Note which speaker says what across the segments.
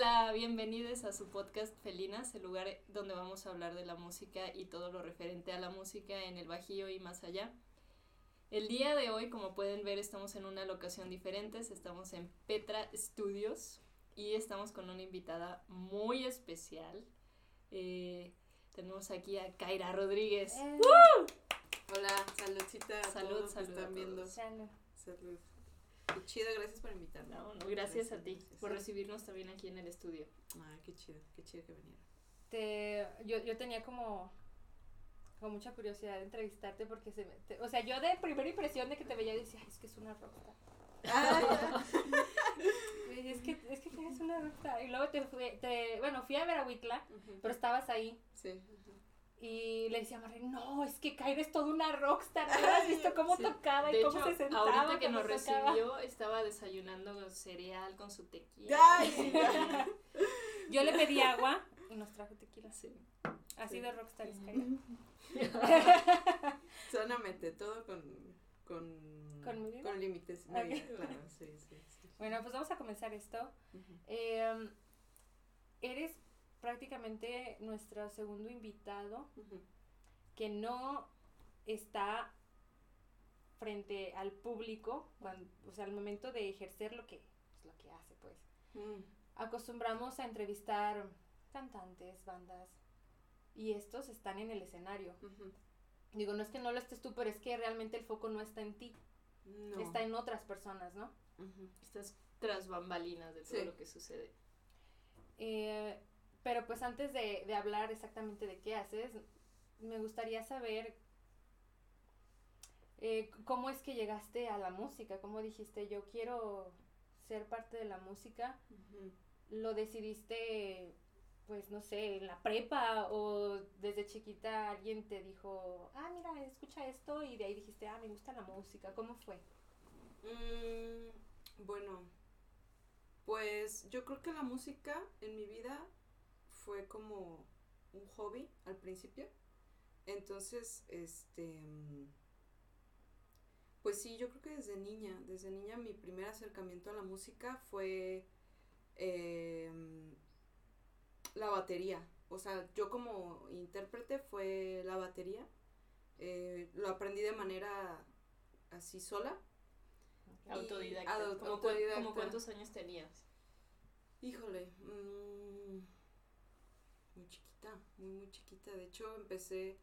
Speaker 1: Hola, bienvenidos a su podcast Felinas, el lugar donde vamos a hablar de la música y todo lo referente a la música en el Bajío y más allá. El día de hoy, como pueden ver, estamos en una locación diferente, estamos en Petra Studios y estamos con una invitada muy especial. Eh, tenemos aquí a Kaira Rodríguez.
Speaker 2: Eh.
Speaker 3: Hola, saludcita a
Speaker 1: Salud,
Speaker 3: todos que
Speaker 1: salud a
Speaker 3: están viendo.
Speaker 2: Salud.
Speaker 3: Salud. Qué chido, gracias por invitarme.
Speaker 1: No, no, gracias a ti
Speaker 3: gracias.
Speaker 1: por recibirnos también aquí en el estudio.
Speaker 3: Ah, qué chido, qué chido que vinieron.
Speaker 2: Te, yo, yo tenía como, como mucha curiosidad de entrevistarte porque se me, te- o sea, yo de primera impresión de que te veía decía, "Ay, es que es una rockstar.
Speaker 3: Ah,
Speaker 2: Es que, es que eres una rockstar. Y luego te fui, te, bueno, fui a ver a Huitla,
Speaker 3: Ujú.
Speaker 2: pero estabas ahí.
Speaker 3: Sí. ujú.
Speaker 2: Y le decía a Marre, no, es que Kaira es toda una rockstar. ¿No has visto cómo
Speaker 1: Sí.
Speaker 2: tocaba y
Speaker 1: De
Speaker 2: cómo
Speaker 1: hecho,
Speaker 2: se sentaba?
Speaker 1: ahorita que nos
Speaker 2: tocaba?
Speaker 1: recibió, estaba desayunando cereal con su tequila.
Speaker 3: Ay.
Speaker 2: Yo le pedí agua y nos trajo tequila.
Speaker 1: Sí.
Speaker 2: Así
Speaker 3: Sí.
Speaker 2: de rockstar es Kaira.
Speaker 3: Solamente, todo con. Con,
Speaker 2: ¿Con
Speaker 3: límites. Claro, sí, sí, sí.
Speaker 2: Bueno, pues vamos a comenzar esto. Eh, eres prácticamente nuestro segundo invitado que no está frente al público, cuando, o sea, al momento de ejercer lo que, pues, lo que hace, pues.
Speaker 3: Mm,
Speaker 2: Acostumbramos a entrevistar cantantes, bandas, y estos están en el escenario. Digo, no es que no lo estés tú, pero es que realmente el foco no está en ti,
Speaker 3: No.
Speaker 2: está en otras personas, ¿no?
Speaker 3: Ujú.
Speaker 1: Estas tras bambalinas de todo
Speaker 3: Sí.
Speaker 1: lo que sucede.
Speaker 2: Eh, pero pues antes de, de hablar exactamente de qué haces, me gustaría saber eh, cómo es que llegaste a la música, cómo dijiste yo quiero ser parte de la música, lo decidiste pues no sé, en la prepa o desde chiquita alguien te dijo, ah, mira, escucha esto y de ahí dijiste, ah, me gusta la música, ¿cómo fue?
Speaker 3: Mm, bueno, pues yo creo que la música en mi vida fue como un hobby al principio. Entonces, este, pues sí, yo creo que desde niña, desde niña mi primer acercamiento a la música fue em, la batería. O sea, yo como intérprete fue la batería. Eh, lo aprendí de manera así sola. Y
Speaker 1: Autodidacta.
Speaker 3: ado-
Speaker 1: ¿Cómo, cu-
Speaker 3: autodidacta.
Speaker 1: como cuántos años tenías?
Speaker 3: Híjole, mm, muy chiquita, muy, muy chiquita. De hecho, empecé,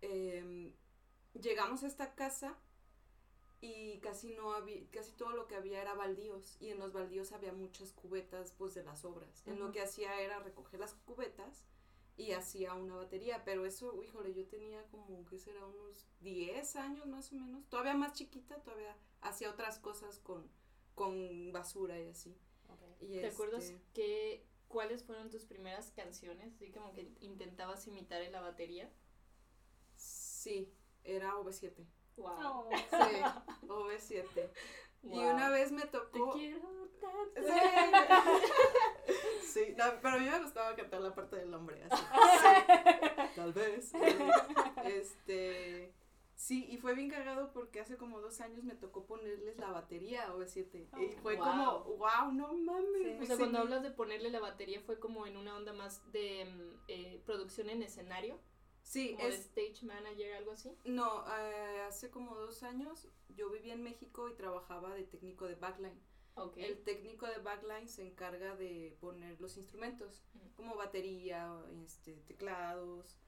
Speaker 3: em, llegamos a esta casa y casi no había, casi todo lo que había era baldíos y en los baldíos había muchas cubetas pues de las obras. En lo que hacía era recoger las cubetas y hacía una batería, pero eso, híjole, yo tenía como, que será? Unos 10 años más o menos, todavía más chiquita, todavía hacía otras cosas con, con basura y así. Y
Speaker 1: ¿Te acuerdas
Speaker 3: este,
Speaker 1: que, cuáles fueron tus primeras canciones? Así como que intentabas imitar en la batería.
Speaker 3: Sí, era OV7.
Speaker 1: Wow.
Speaker 2: Oh.
Speaker 3: Sí, OV7. Y
Speaker 1: Wow.
Speaker 3: una vez me
Speaker 1: Te
Speaker 3: tocó.
Speaker 1: quiero tanto.
Speaker 3: Sí, Sí, no, pero a mí me gustaba cantar la parte del hombre, así. Sí, tal vez. Este. Sí, y fue bien cagado porque hace como dos años me tocó ponerles la batería a OV7. y fue
Speaker 1: wow.
Speaker 3: como, wow, no mames.
Speaker 2: Sí.
Speaker 1: O sea, cuando hablas de ponerle la batería fue como en una onda más de mm, eh, producción en escenario,
Speaker 3: Sí,
Speaker 1: como de
Speaker 3: es,
Speaker 1: stage manager, algo así.
Speaker 3: No, eh, hace como dos años yo vivía en México y trabajaba de técnico de backline.
Speaker 1: Ok.
Speaker 3: El técnico de backline se encarga de poner los instrumentos, como batería, este, teclados.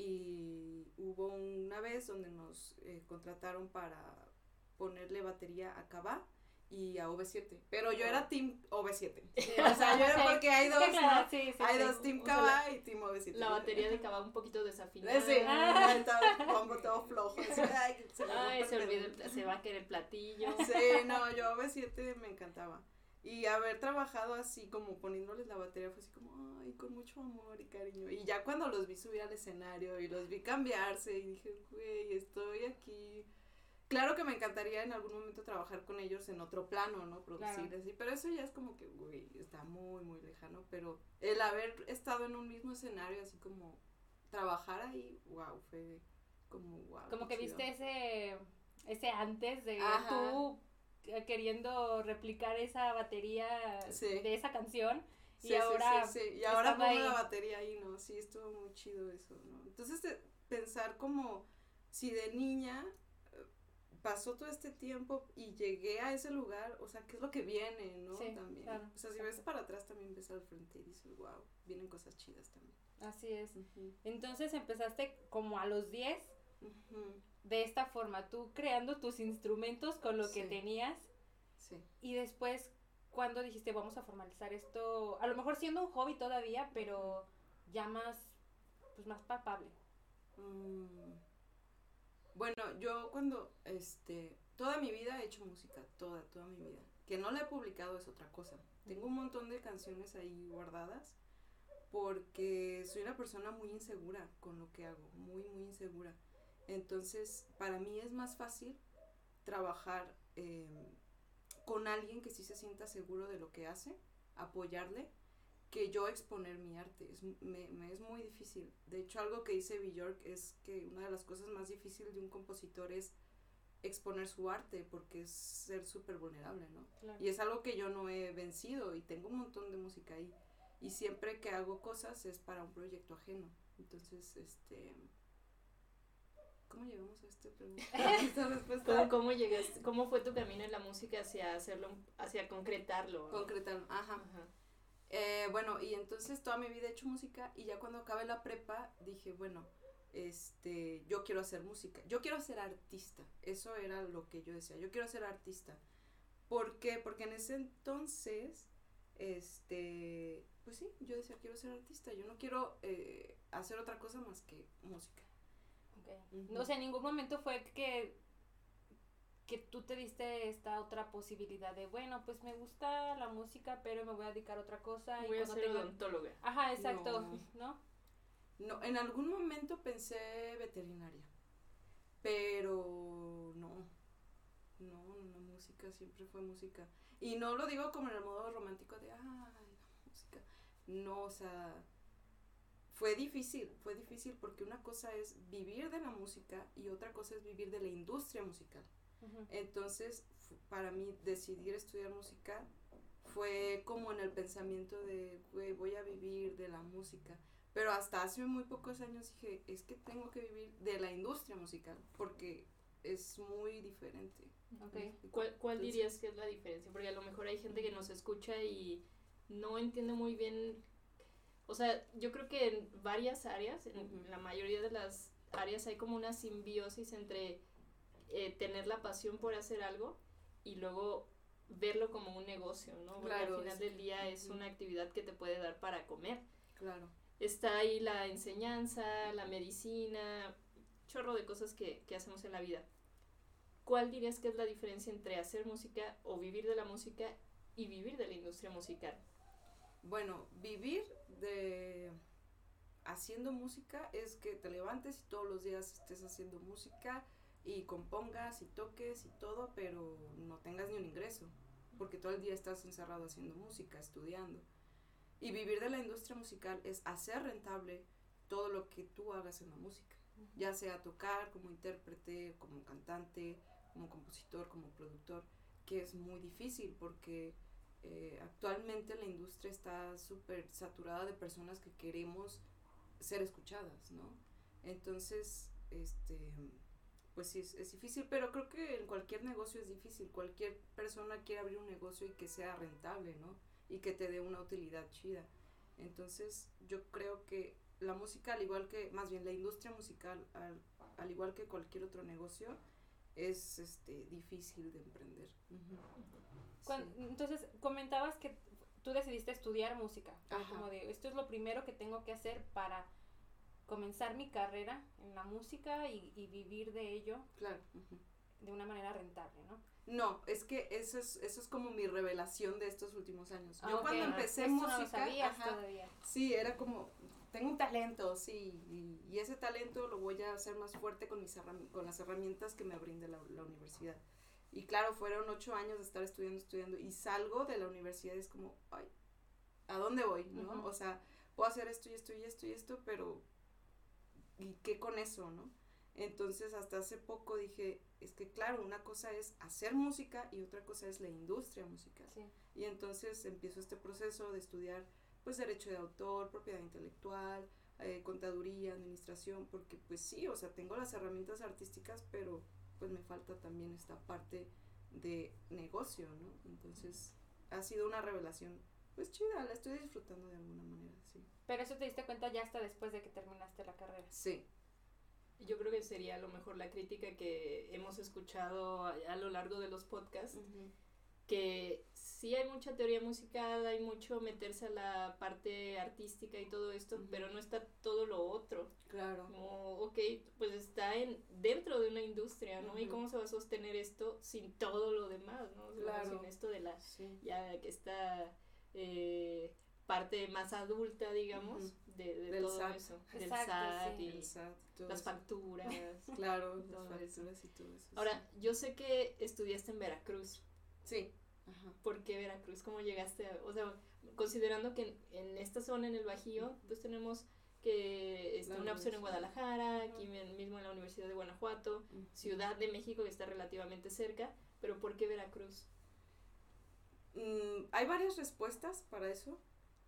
Speaker 3: Y hubo una vez donde nos eh, contrataron para ponerle batería a Kaba y a OV7. Pero yo era team OV7. O sea, yo era
Speaker 2: Sí.
Speaker 3: porque hay dos,
Speaker 2: Sí, claro,
Speaker 3: ¿no?
Speaker 2: sí, sí,
Speaker 3: Hay
Speaker 2: sí.
Speaker 3: dos team Kaba y team OV7.
Speaker 1: La batería de Cava un poquito desafinada.
Speaker 3: Sí,
Speaker 2: Ah.
Speaker 3: todo flojo. así, ay, se
Speaker 1: Ay, se olvidó, se va a querer el platillo.
Speaker 3: Sí, no, yo B7 me encantaba. Y haber trabajado así, como poniéndoles la batería, fue así como, ay, con mucho amor y cariño. Y ya cuando los vi subir al escenario y los vi cambiarse, y dije, güey, estoy aquí. Claro que me encantaría en algún momento trabajar con ellos en otro plano, ¿no? Producir
Speaker 2: Claro.
Speaker 3: así, pero eso ya es como que, güey, está muy, muy lejano. Pero el haber estado en un mismo escenario, así como trabajar ahí, wow, fue como, wow.
Speaker 2: Como que
Speaker 3: chido.
Speaker 2: viste ese, ese antes de
Speaker 3: Ajá.
Speaker 2: tú queriendo replicar esa batería
Speaker 3: Sí.
Speaker 2: de esa canción y ahora
Speaker 3: Sí, Y ahora pongo la batería ahí, ¿no? Sí, estuvo muy chido eso, ¿no? Entonces, de- pensar como si de niña eh, pasó todo este tiempo y llegué a ese lugar, o sea, ¿qué es lo que viene, no?
Speaker 2: Sí,
Speaker 3: también.
Speaker 2: claro,
Speaker 3: o sea, si ves para atrás también ves al frente y dices, wow, vienen cosas chidas también.
Speaker 2: Así es. Entonces empezaste como a los 10 de esta forma, tú creando tus instrumentos con lo que tenías
Speaker 3: Sí.
Speaker 2: y después cuando dijiste vamos a formalizar esto, a lo mejor siendo un hobby todavía, pero ya más pues más palpable.
Speaker 3: Mm, Bueno, yo cuando, este, toda mi vida he hecho música, toda, toda mi vida. Que no la he publicado es otra cosa. Tengo un montón de canciones ahí guardadas porque soy una persona muy insegura con lo que hago, muy, muy insegura. Entonces, para mí es más fácil trabajar eh, con alguien que sí se sienta seguro de lo que hace, apoyarle, que yo exponer mi arte. Es, me, me es muy difícil. De hecho, algo que dice Bjork es que una de las cosas más difíciles de un compositor es exponer su arte porque es ser súper vulnerable, ¿no?
Speaker 2: Claro.
Speaker 3: Y es algo que yo no he vencido y tengo un montón de música ahí. Y siempre que hago cosas es para un proyecto ajeno. Entonces, este... ¿Cómo llegamos a este pregunta? a esta respuesta?
Speaker 1: ¿Cómo, cómo llegaste, cómo fue tu camino en la música hacia hacerlo, hacia concretarlo?
Speaker 3: Concretar, ajá.
Speaker 1: Ajá.
Speaker 3: Eh, bueno, y entonces toda mi vida he hecho música y ya cuando acabé la prepa dije, bueno, este, yo quiero hacer música, yo quiero ser artista, eso era lo que yo decía, yo quiero ser artista. ¿Por qué? Porque en ese entonces, este, pues sí, yo decía, quiero ser artista, yo no quiero eh, hacer otra cosa más que música.
Speaker 2: No, o sea, en ningún momento fue que que tú te diste esta otra posibilidad de, bueno, pues me gusta la música, pero me voy a dedicar a otra cosa.
Speaker 1: Voy
Speaker 2: y
Speaker 1: a ser
Speaker 2: tenga-
Speaker 1: odontóloga.
Speaker 2: Ajá, exacto,
Speaker 3: No.
Speaker 2: ¿no?
Speaker 3: No, en algún momento pensé veterinaria, pero no, no, no, música siempre fue música. Y no lo digo como en el modo romántico de, ay, la música. No, o sea, fue difícil, fue difícil porque una cosa es vivir de la música y otra cosa es vivir de la industria musical. Entonces, para mí, decidir estudiar música fue como en el pensamiento de, güey, voy a vivir de la música. Pero hasta hace muy pocos años dije, es que tengo que vivir de la industria musical, porque es muy diferente.
Speaker 2: Ok.
Speaker 3: ¿Me explico?
Speaker 1: ¿Cuál, cuál
Speaker 3: Entonces,
Speaker 1: dirías que es la diferencia? Porque a lo mejor hay gente que nos escucha y no entiende muy bien. O sea, yo creo que en varias áreas, en la mayoría de las áreas, hay como una simbiosis entre eh, tener la pasión por hacer algo y luego verlo como un negocio, ¿no? Porque
Speaker 3: Claro,
Speaker 1: al final del día es una actividad que te puede dar para comer.
Speaker 3: Claro.
Speaker 1: Está ahí la enseñanza, la medicina, chorro de cosas que, que hacemos en la vida. ¿Cuál dirías que es la diferencia entre hacer música o vivir de la música y vivir de la industria musical?
Speaker 3: Bueno, vivir de haciendo música es que te levantes y todos los días estés haciendo música y compongas y toques y todo, pero no tengas ni un ingreso, porque todo el día estás encerrado haciendo música, estudiando. Y vivir de la industria musical es hacer rentable todo lo que tú hagas en la música, ya sea tocar como intérprete, como cantante, como compositor, como productor, que es muy difícil porque eh, actualmente la industria está súper saturada de personas que queremos ser escuchadas, ¿no? Entonces, este, pues sí, es, difícil, pero creo que en cualquier negocio es difícil. Cualquier persona quiere abrir un negocio y que sea rentable, ¿no? Y que te dé una utilidad chida. Entonces, yo creo que la música, al igual que, más bien la industria musical, al, al igual que cualquier otro negocio, es este, difícil de emprender. Sí.
Speaker 2: Entonces, comentabas que tú decidiste estudiar música. Como de, esto es lo primero que tengo que hacer para comenzar mi carrera en la música y, y vivir de ello
Speaker 3: Claro.
Speaker 2: de una manera rentable, ¿no?
Speaker 3: No, es que eso es, eso es como mi revelación de estos últimos años. Yo
Speaker 2: Ah,
Speaker 3: cuando empecé
Speaker 2: Esto
Speaker 3: música,
Speaker 2: no lo sabías
Speaker 3: ajá,
Speaker 2: todavía.
Speaker 3: sí, era como, tengo un talento, sí, y, y ese talento lo voy a hacer más fuerte con, mis con las herramientas que me brinde la, la universidad. Y claro, fueron ocho años de estar estudiando, estudiando, y salgo de la universidad y es como, ay, ¿a dónde voy? ¿no? O sea, puedo hacer esto y esto y esto y esto, pero ¿y qué con eso, no? Entonces, hasta hace poco dije, es que claro, una cosa es hacer música y otra cosa es la industria musical.
Speaker 2: Sí.
Speaker 3: Y entonces empiezo este proceso de estudiar pues derecho de autor, propiedad intelectual, eh, contaduría, administración, porque pues sí, o sea, tengo las herramientas artísticas, pero pues me falta también esta parte de negocio, ¿no? Entonces ha sido una revelación, pues chida, la estoy disfrutando de alguna manera, sí.
Speaker 2: Pero eso te diste cuenta ya hasta después de que terminaste la carrera.
Speaker 3: Sí.
Speaker 1: Yo creo que sería a lo mejor la crítica que hemos escuchado a, a lo largo de los podcasts, que sí hay mucha teoría musical, hay mucho meterse a la parte artística y todo esto, pero no está todo lo otro.
Speaker 3: Claro.
Speaker 1: Como, ok, pues está en dentro de una industria, ¿no? ¿Y cómo se va a sostener esto sin todo lo demás, ¿no? O sea,
Speaker 3: Claro.
Speaker 1: Sin esto de la,
Speaker 3: Sí.
Speaker 1: ya que esta eh, parte más adulta, digamos, de, de
Speaker 3: Del
Speaker 1: todo
Speaker 3: SAT.
Speaker 1: eso. Del
Speaker 2: Exacto,
Speaker 1: SAT
Speaker 2: sí.
Speaker 1: y
Speaker 3: El SAT,
Speaker 1: las facturas.
Speaker 3: Claro, las
Speaker 1: eso.
Speaker 3: facturas y todo eso.
Speaker 1: Ahora, yo sé que estudiaste en Veracruz.
Speaker 3: Sí. Ajá.
Speaker 1: ¿Por qué Veracruz? ¿Cómo llegaste a, o sea, considerando que en, en esta zona, en el Bajío, pues tenemos que este, una opción en. Guadalajara, aquí mismo en la Universidad de Guanajuato, Ciudad de México que está relativamente cerca, pero ¿por qué Veracruz?
Speaker 3: Mm, hay varias respuestas para eso.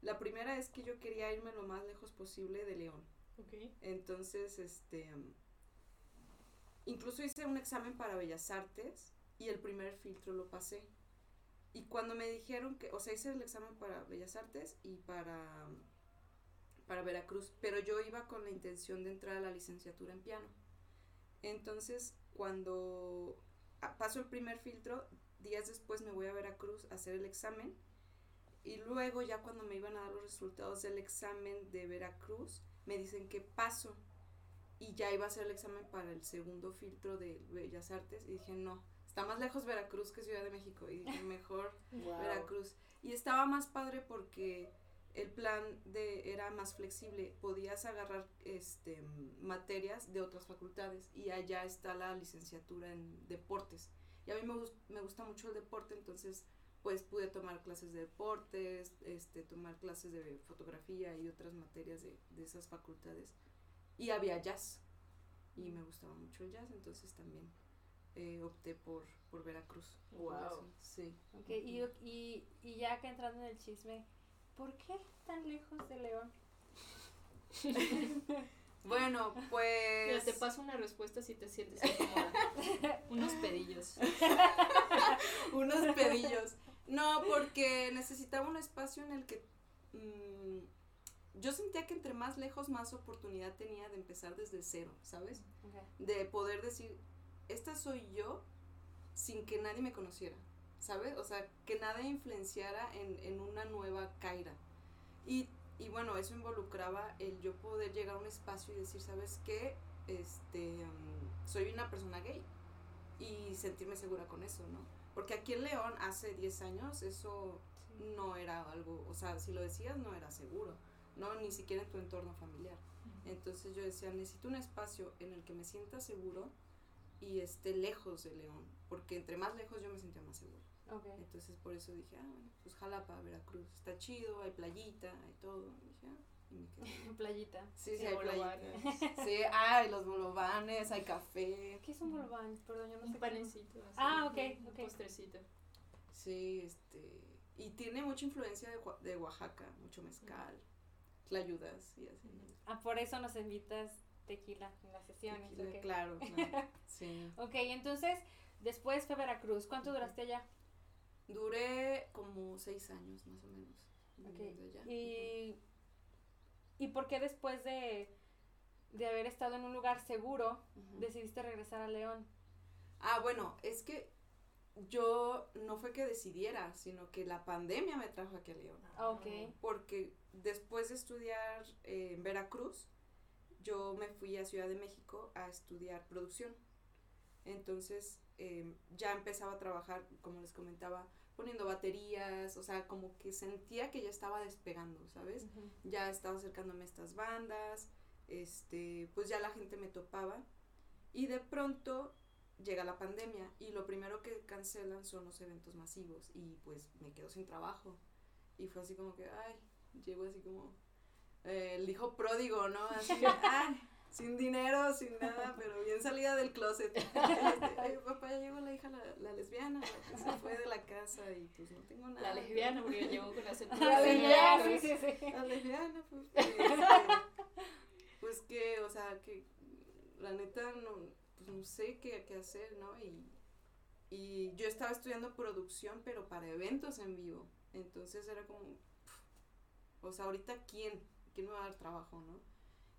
Speaker 3: La primera es que yo quería irme lo más lejos posible de León.
Speaker 1: Ok.
Speaker 3: Entonces, este, mm, incluso hice un examen para Bellas Artes y el primer filtro lo pasé. Y cuando me dijeron que, o sea, hice el examen para Bellas Artes y para, para Veracruz, pero yo iba con la intención de entrar a la licenciatura en piano. Entonces, cuando paso el primer filtro, días después me voy a Veracruz a hacer el examen y luego ya cuando me iban a dar los resultados del examen de Veracruz, me dicen que paso y ya iba a hacer el examen para el segundo filtro de Bellas Artes y dije, no, está más lejos Veracruz que Ciudad de México y mejor Veracruz. Y estaba más padre porque el plan de era más flexible, podías agarrar este materias de otras facultades y allá está la licenciatura en deportes. Y a mí me, me gusta mucho el deporte, entonces pues pude tomar clases de deportes, este tomar clases de fotografía y otras materias de, de esas facultades. Y había jazz. Y me gustaba mucho el jazz, entonces también eh, opté por, por Veracruz.
Speaker 1: Wow.
Speaker 3: Sí.
Speaker 2: Ok, y, y, y ya que entrando en el chisme, ¿por qué tan lejos de León?
Speaker 3: Bueno,
Speaker 1: Mira,
Speaker 3: pues.
Speaker 1: te paso una respuesta si te sientes incómoda. Unos pedillos.
Speaker 3: unos pedillos. No, porque necesitaba un espacio en el que. mm, yo sentía que entre más lejos, más oportunidad tenía de empezar desde cero, ¿sabes? De poder decir, esta soy yo sin que nadie me conociera, ¿sabes? O sea, que nada influenciara en, en una nueva Kaira. Y, y bueno, eso involucraba el yo poder llegar a un espacio y decir, ¿sabes qué? Este, mm, soy una persona gay. Y sentirme segura con eso, ¿no? Porque aquí en León hace 10 años eso no era algo, o sea, si lo decías no era seguro, no ni siquiera en tu entorno familiar. Entonces yo decía, necesito un espacio en el que me sienta seguro y esté lejos de León, porque entre más lejos yo me sentía más seguro.
Speaker 2: Ok.
Speaker 3: Entonces por eso dije, ah, bueno, pues Jalapa, Veracruz, está chido, hay playita, hay todo. Y dije, ah, y me quedé.
Speaker 2: Playita.
Speaker 3: Sí, sí,
Speaker 1: Sí,
Speaker 3: hay playita. Sí, hay los bolovanes, hay café.
Speaker 2: ¿Qué es un bolván? Perdón, yo no sé.
Speaker 1: Un panecito. así,
Speaker 2: Ah, ok,
Speaker 1: un
Speaker 2: ok.
Speaker 1: postrecito.
Speaker 3: Sí, este. Y tiene mucha influencia de, de Oaxaca, mucho mezcal, tlayudas y así.
Speaker 2: Ah, por eso nos invitas tequila en las sesiones.
Speaker 3: Tequila,
Speaker 2: ok.
Speaker 3: Claro, claro. Sí.
Speaker 2: Ok, entonces, después fue Veracruz. ¿Cuánto duraste allá?
Speaker 3: Duré como seis años más o menos.
Speaker 2: Ok,
Speaker 3: viviendo allá.
Speaker 2: Y, ¿Y por qué después de, de haber estado en un lugar seguro, decidiste regresar a León?
Speaker 3: Ah, bueno, es que yo no fue que decidiera, sino que la pandemia me trajo aquí a León.
Speaker 2: Ah, ok.
Speaker 3: Porque después de estudiar eh, en Veracruz, yo me fui a Ciudad de México a estudiar producción. Entonces eh, ya empezaba a trabajar, como les comentaba, poniendo baterías, o sea, como que sentía que ya estaba despegando, ¿sabes?
Speaker 2: Ujú.
Speaker 3: ya estaba acercándome a estas bandas, este, pues ya la gente me topaba y de pronto llega la pandemia y lo primero que cancelan son los eventos masivos y pues me quedo sin trabajo y fue así como que, ay, llego así como eh, el hijo pródigo, ¿no? Así, ay, sin dinero, sin nada, pero bien salida del closet. Este, Ay, papá, ya llegó la hija, la, la lesbiana, la que se fue de la casa y pues no tengo nada.
Speaker 1: La lesbiana, porque llegó con la
Speaker 3: La lesbiana,
Speaker 2: sí, sí, sí.
Speaker 3: La lesbiana, pues, este, pues que, o sea, que la neta no, pues no sé qué, qué hacer, ¿no? Y, y yo estaba estudiando producción, pero para eventos en vivo. Entonces era como, pf, o sea, ahorita quién, quién me va a dar trabajo, ¿no?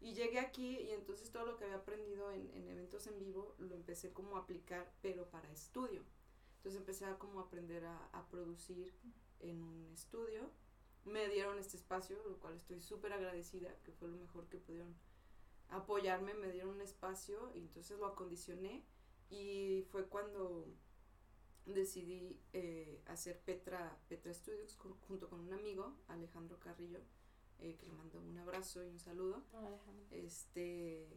Speaker 3: Y llegué aquí y entonces todo lo que había aprendido en, en eventos en vivo lo empecé como a aplicar, pero para estudio. Entonces empecé a como aprender a, a producir en un estudio. Me dieron este espacio, lo cual estoy súper agradecida, que fue lo mejor que pudieron apoyarme, me dieron un espacio y entonces lo acondicioné y fue cuando decidí eh, hacer Petra, Petra Studios junto con un amigo, Alejandro Carrillo, eh, que le mando un abrazo y un saludo. Este,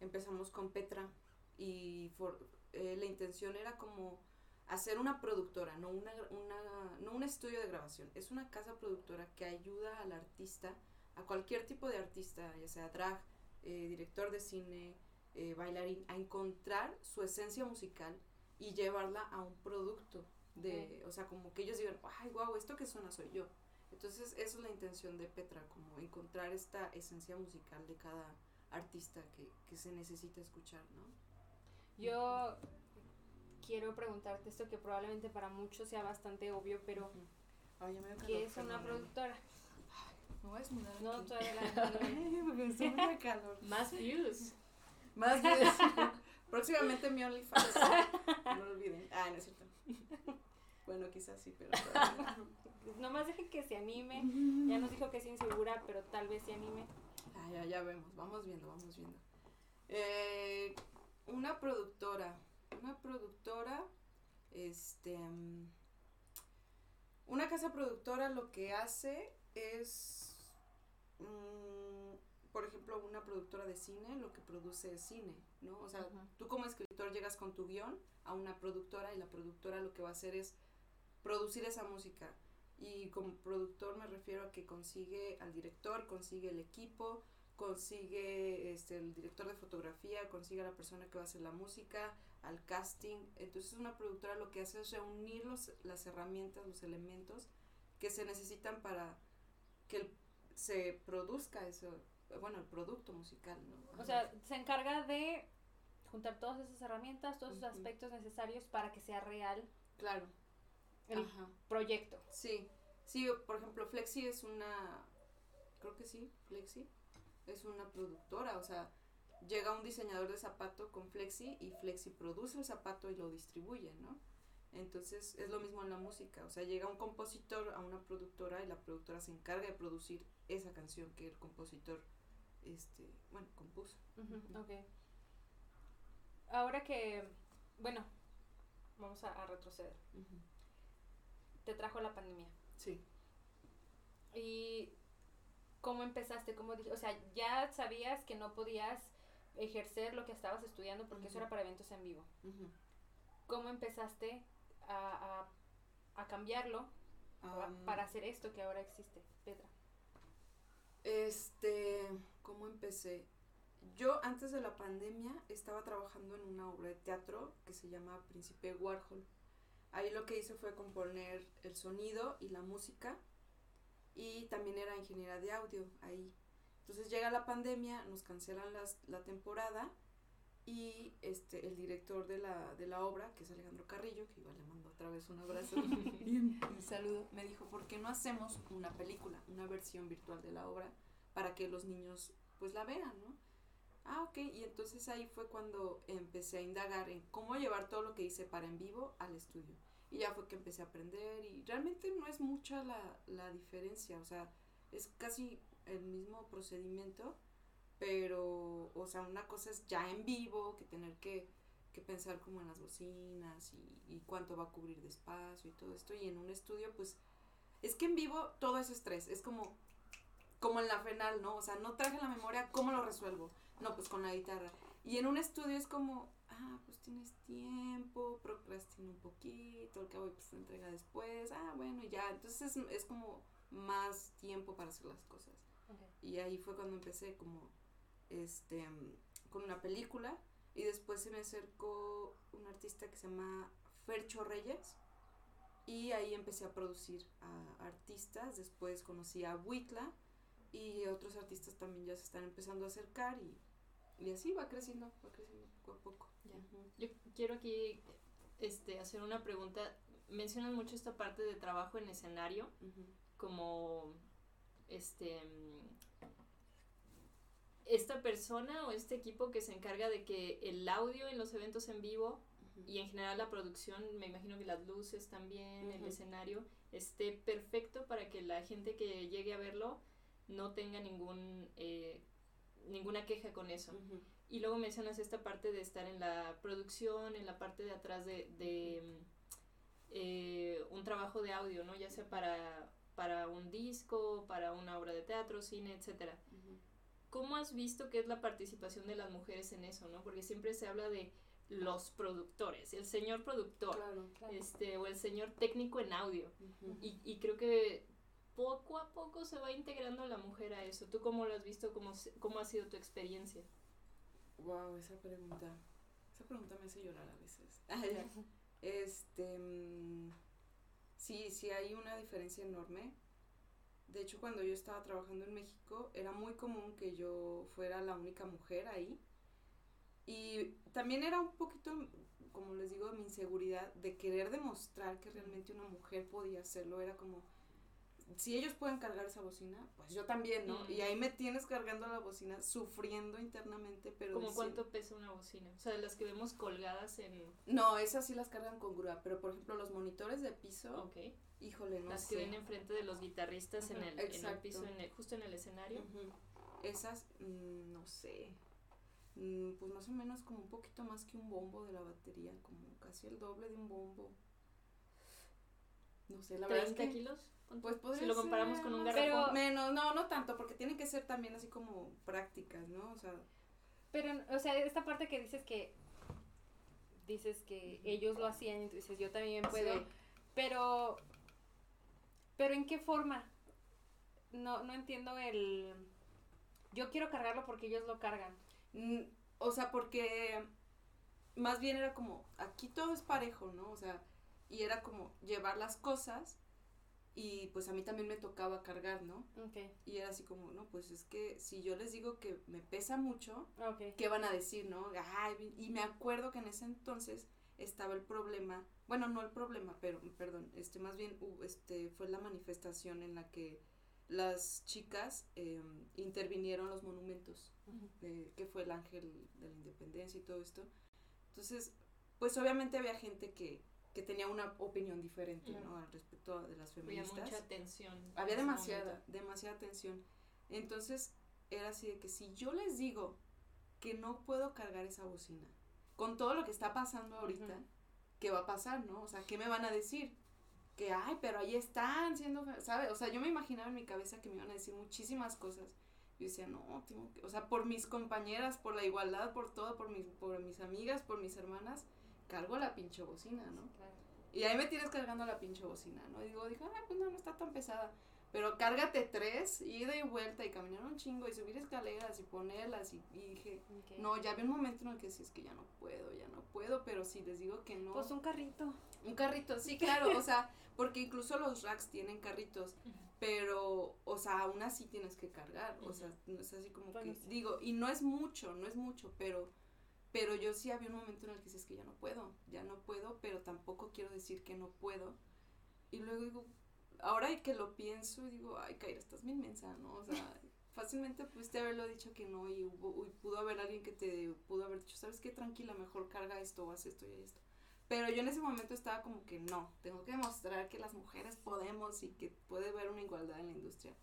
Speaker 3: empezamos con Petra y for- eh, la intención era como hacer una productora, no, una, una, no un estudio de grabación, es una casa productora que ayuda al artista, a cualquier tipo de artista, ya sea drag, eh, director de cine, eh, bailarín, a encontrar su esencia musical y llevarla a un producto de, o sea, como que ellos digan, ay, wow, esto que suena soy yo. Entonces, esa es la intención de Petra, como encontrar esta esencia musical de cada artista que, que se necesita escuchar, ¿no?
Speaker 2: Yo quiero preguntarte esto que probablemente para muchos sea bastante obvio, pero.
Speaker 3: Ay,
Speaker 2: ¿qué es una productora?
Speaker 3: Me voy a desnudar
Speaker 2: No, todavía la
Speaker 3: dando calor.
Speaker 1: Más views.
Speaker 3: Más bien. Próximamente mi OnlyFans. No lo olviden. Ah, no es cierto. Bueno, quizás sí, pero no.
Speaker 2: Nomás deje que se anime. Ya nos dijo que es insegura, pero tal vez se anime.
Speaker 3: Ah, ya, ya vemos. Vamos viendo, vamos viendo. Eh, una productora. Una productora. Este. mm, Una casa productora lo que hace es. mm, por ejemplo, una productora de cine lo que produce es cine, ¿no? O sea, tú como escritor llegas con tu guion a una productora y la productora lo que va a hacer es producir esa música. Y como productor me refiero a que consigue al director, consigue el equipo, consigue este, el director de fotografía, consigue a la persona que va a hacer la música, al casting. Entonces una productora lo que hace es reunir los, las herramientas, los elementos que se necesitan para que se produzca eso, bueno, el producto musical, ¿no?
Speaker 2: O sea, se encarga de juntar todas esas herramientas, todos esos aspectos necesarios para que sea real
Speaker 3: claro.
Speaker 2: El
Speaker 3: Ajá.
Speaker 2: proyecto.
Speaker 3: Sí, sí, por ejemplo, Flexi es una, creo que sí, Flexi es una productora, o sea, llega un diseñador de zapato con Flexi y Flexi produce el zapato y lo distribuye, ¿no? Entonces es lo mismo en la música, o sea, llega un compositor a una productora y la productora se encarga de producir esa canción que el compositor, este, bueno, compuso.
Speaker 2: Ujú,
Speaker 3: Ujú.
Speaker 2: ok. Ahora que, bueno, vamos a, a retroceder.
Speaker 3: Ujú.
Speaker 2: Te trajo la pandemia.
Speaker 3: Sí.
Speaker 2: ¿Y cómo empezaste? ¿Cómo dije? O sea, ya sabías que no podías ejercer lo que estabas estudiando porque eso era para eventos en vivo. ¿Cómo empezaste a, a, a cambiarlo
Speaker 3: Am,
Speaker 2: para hacer esto que ahora existe, Petra?
Speaker 3: Este, ¿cómo empecé? Yo antes de la pandemia estaba trabajando en una obra de teatro que se llama Príncipe Warhol. Ahí lo que hice fue componer el sonido y la música y también era ingeniera de audio ahí. Entonces llega la pandemia, nos cancelan las, la temporada y este el director de la, de la obra, que es Alejandro Carrillo, que igual le mando otra vez un abrazo y un, saludo, me dijo, ¿por qué no hacemos una película, una versión virtual de la obra para que los niños pues la vean, ¿no? Ah, ok, y entonces ahí fue cuando empecé a indagar en cómo llevar todo lo que hice para en vivo al estudio. Y ya fue que empecé a aprender y realmente no es mucha la, la diferencia, o sea, es casi el mismo procedimiento, pero, o sea, una cosa es ya en vivo, que tener que, que pensar como en las bocinas y, y cuánto va a cubrir de espacio y todo esto, y en un estudio, pues, es que en vivo todo es estrés, es como, como en la final, ¿no? O sea, no traje la memoria, ¿cómo lo resuelvo? No, pues con la guitarra. Y en un estudio es como, ah, pues tienes tiempo, procrastina un poquito, el cabo pues se entrega después, ah, bueno, y ya. Entonces es, es como más tiempo para hacer las cosas. Y ahí fue cuando empecé como, este, con una película y después se me acercó un artista que se llama Fercho Reyes y ahí empecé a producir a artistas, después conocí a Huitla y otros artistas también ya se están empezando a acercar y, y así va creciendo, va creciendo poco a poco.
Speaker 1: Ya. Yo quiero aquí este, hacer una pregunta. Mencionan mucho esta parte de trabajo en escenario como este esta persona o este equipo que se encarga de que el audio en los eventos en vivo y en general la producción, me imagino que las luces también, el escenario, esté perfecto para que la gente que llegue a verlo no tenga ningún eh, ninguna queja con eso. Y luego mencionas esta parte de estar en la producción, en la parte de atrás de, de, eh, un trabajo de audio, ¿no? Ya sea para, para un disco, para una obra de teatro, cine, etcétera.
Speaker 3: Ujú.
Speaker 1: ¿Cómo has visto que es la participación de las mujeres en eso, no? Porque siempre se habla de los productores, el señor productor,
Speaker 3: Claro.
Speaker 2: Claro.
Speaker 1: este, o el señor técnico en audio. Y, y creo que poco a poco se va integrando la mujer a eso. ¿Tú cómo lo has visto? ¿Cómo, cómo ha sido tu experiencia?
Speaker 3: Wow, esa pregunta. Esa pregunta me hace llorar a veces. Este. mm, Sí, sí hay una diferencia enorme. De hecho, cuando yo estaba trabajando en México, era muy común que yo fuera la única mujer ahí. Y también era un poquito, como les digo, mi inseguridad de querer demostrar que realmente una mujer podía hacerlo. Era como, si ellos pueden cargar esa bocina, pues yo también, ¿no?
Speaker 1: Mm.
Speaker 3: Y ahí me tienes cargando la bocina, sufriendo internamente, pero...
Speaker 1: ¿Cómo
Speaker 3: diciendo-
Speaker 1: cuánto pesa una bocina? O sea, de las que vemos colgadas en...
Speaker 3: No, esas sí las cargan con grúa, pero por ejemplo los monitores de piso,
Speaker 1: Ok.
Speaker 3: híjole, no
Speaker 1: las
Speaker 3: sé.
Speaker 1: que ven enfrente de los guitarristas en el, en el
Speaker 3: exacto.
Speaker 1: piso, en el- justo en el escenario.
Speaker 3: Esas, mm, no sé, Mm, pues más o menos como un poquito más que un bombo de la batería, como casi el doble de un bombo. No sé, la verdad es
Speaker 1: 30
Speaker 3: que...
Speaker 1: kilos.
Speaker 3: Pues podría
Speaker 1: si lo comparamos con un garrafón.
Speaker 2: Pero-
Speaker 3: Menos, no, no tanto, porque tienen que ser también así como prácticas, ¿no? O sea,
Speaker 2: Pero, o sea, esta parte que dices que dices que ellos lo hacían y tú dices yo también puedo,
Speaker 3: sí.
Speaker 2: pero pero en qué forma? No no entiendo el yo quiero cargarlo porque ellos lo cargan.
Speaker 3: Mm, o sea, porque más bien era como, aquí todo es parejo, ¿no? O sea, y era como llevar las cosas y pues a mí también me tocaba cargar, ¿no?
Speaker 2: Okay.
Speaker 3: Y era así como, no, pues es que si yo les digo que me pesa mucho,
Speaker 2: Okay.
Speaker 3: ¿qué van a decir, no? Ay, y me acuerdo que en ese entonces estaba el problema, bueno, no el problema, pero, perdón, este, más bien, hu- este, fue la manifestación en la que las chicas eh, intervinieron los monumentos de- que fue el ángel de la independencia y todo esto. Entonces, pues obviamente había gente que, que tenía una opinión diferente. ¿no? Al respecto de las
Speaker 1: Había
Speaker 3: feministas.
Speaker 1: mucha tensión. en
Speaker 3: Había demasiada, demasiada tensión. Entonces, era así de que si yo les digo que no puedo cargar esa bocina, con todo lo que está pasando ahorita. ¿qué va a pasar, no? O sea, ¿qué me van a decir? Que, ay, pero ahí están siendo, ¿sabes? O sea, yo me imaginaba en mi cabeza que me iban a decir muchísimas cosas. Yo decía, no, tengo que, o sea, por mis compañeras, por la igualdad, por todo, por mis, por mis amigas, por mis hermanas, cargo la pinche bocina, ¿no?
Speaker 2: Claro.
Speaker 3: Y ahí me tienes cargando la pinche bocina, ¿no? Y digo, digo, ah, pues no, no está tan pesada. Pero cárgate tres, ida y vuelta, y caminar un chingo, y subir escaleras, y ponerlas, y, y dije,
Speaker 2: Okay.
Speaker 3: no, ya había un momento en el que sí, es que ya no puedo, ya no puedo, pero si les digo que no.
Speaker 2: Pues un carrito.
Speaker 3: Un carrito, sí, claro, o sea, porque incluso los racks tienen carritos, pero, o sea, aún así tienes que cargar, o sea, no es así como
Speaker 2: Bueno,
Speaker 3: que,
Speaker 2: sí.
Speaker 3: digo, y no es mucho, no es mucho, pero, pero yo sí había un momento en el que dices que ya no puedo, ya no puedo, pero tampoco quiero decir que no puedo, y luego digo, ahora que lo pienso, digo, ay, Kaira, estás bien mensa, ¿no? O sea, fácilmente pudiste haberlo dicho que no, y hubo, y pudo haber alguien que te pudo haber dicho, ¿sabes qué? Tranquila, mejor carga esto, o haz esto y esto. Pero yo en ese momento estaba como que no, tengo que demostrar que las mujeres podemos y que puede haber una igualdad en la industria.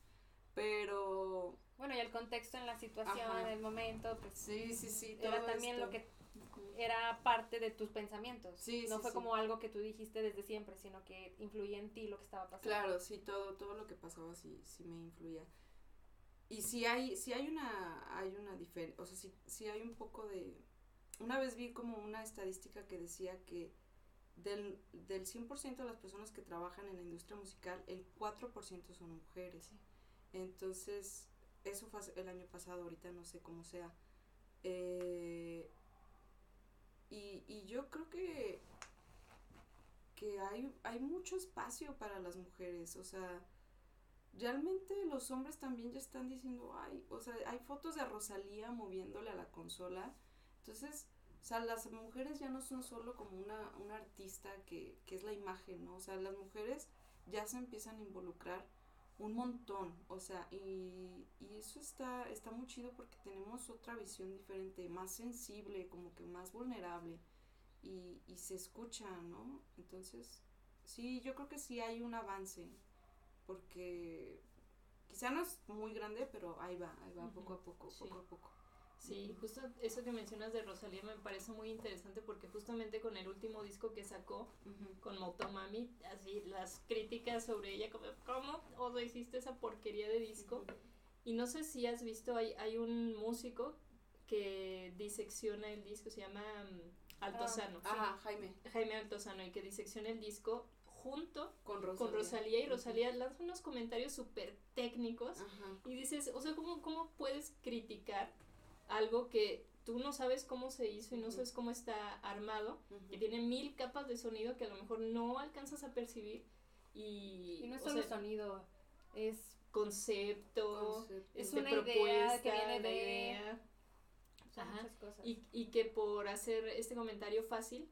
Speaker 3: Pero
Speaker 2: Bueno, y el contexto en la situación,
Speaker 3: Ajá.
Speaker 2: en el momento, pues
Speaker 3: sí, sí, sí.
Speaker 2: era
Speaker 3: todo
Speaker 2: también
Speaker 3: esto.
Speaker 2: lo que era parte de tus pensamientos.
Speaker 3: Sí,
Speaker 2: no
Speaker 3: sí,
Speaker 2: fue
Speaker 3: sí.
Speaker 2: como algo que tú dijiste desde siempre, sino que influía en ti lo que estaba pasando.
Speaker 3: Claro, sí, todo, todo lo que pasaba sí, sí me influía. Y sí hay, sí hay una, hay una diferencia, o sea, sí, sí hay un poco de, una vez vi como una estadística que decía que del, del 100% de las personas que trabajan en la industria musical, el 4% son mujeres. Entonces, eso fue el año pasado, ahorita no sé cómo sea. Eh, y, y yo creo que, que hay, hay mucho espacio para las mujeres, o sea, realmente los hombres también ya están diciendo, ay, o sea, hay fotos de Rosalía moviéndole a la consola, entonces, o sea, las mujeres ya no son solo como una, una artista que, que es la imagen, ¿no? O sea, las mujeres ya se empiezan a involucrar un montón, o sea, y, y eso está, está muy chido porque tenemos otra visión diferente, más sensible, como que más vulnerable, y, y se escucha, ¿no? Entonces, sí, yo creo que sí hay un avance, porque quizá no es muy grande, pero ahí va, ahí va, poco a poco,
Speaker 1: sí.
Speaker 3: poco a poco.
Speaker 1: Sí, justo eso que mencionas de Rosalía me parece muy interesante porque justamente con el último disco que sacó, con Motomami, así las críticas sobre ella, como, ¿cómo o hiciste esa porquería de disco? Y no sé si has visto, hay, hay un músico que disecciona el disco, se llama mm, Altozano,
Speaker 3: Ajá, Jaime,
Speaker 1: Jaime Altozano, y que disecciona el disco junto
Speaker 3: con Rosalía.
Speaker 1: con Rosalía y. Rosalía lanza unos comentarios súper técnicos
Speaker 3: Ajá.
Speaker 1: y dices, o sea, ¿cómo, ¿cómo puedes criticar algo que tú no sabes cómo se hizo y no sabes cómo está armado, que tiene mil capas de sonido que a lo mejor no alcanzas a percibir y,
Speaker 2: Y no es solo
Speaker 1: sea,
Speaker 2: sonido, es
Speaker 1: concepto,
Speaker 3: Concepto.
Speaker 2: es
Speaker 1: este,
Speaker 2: una idea que viene de-
Speaker 1: idea, Ajá.
Speaker 2: muchas cosas.
Speaker 1: y, y que por hacer este comentario fácil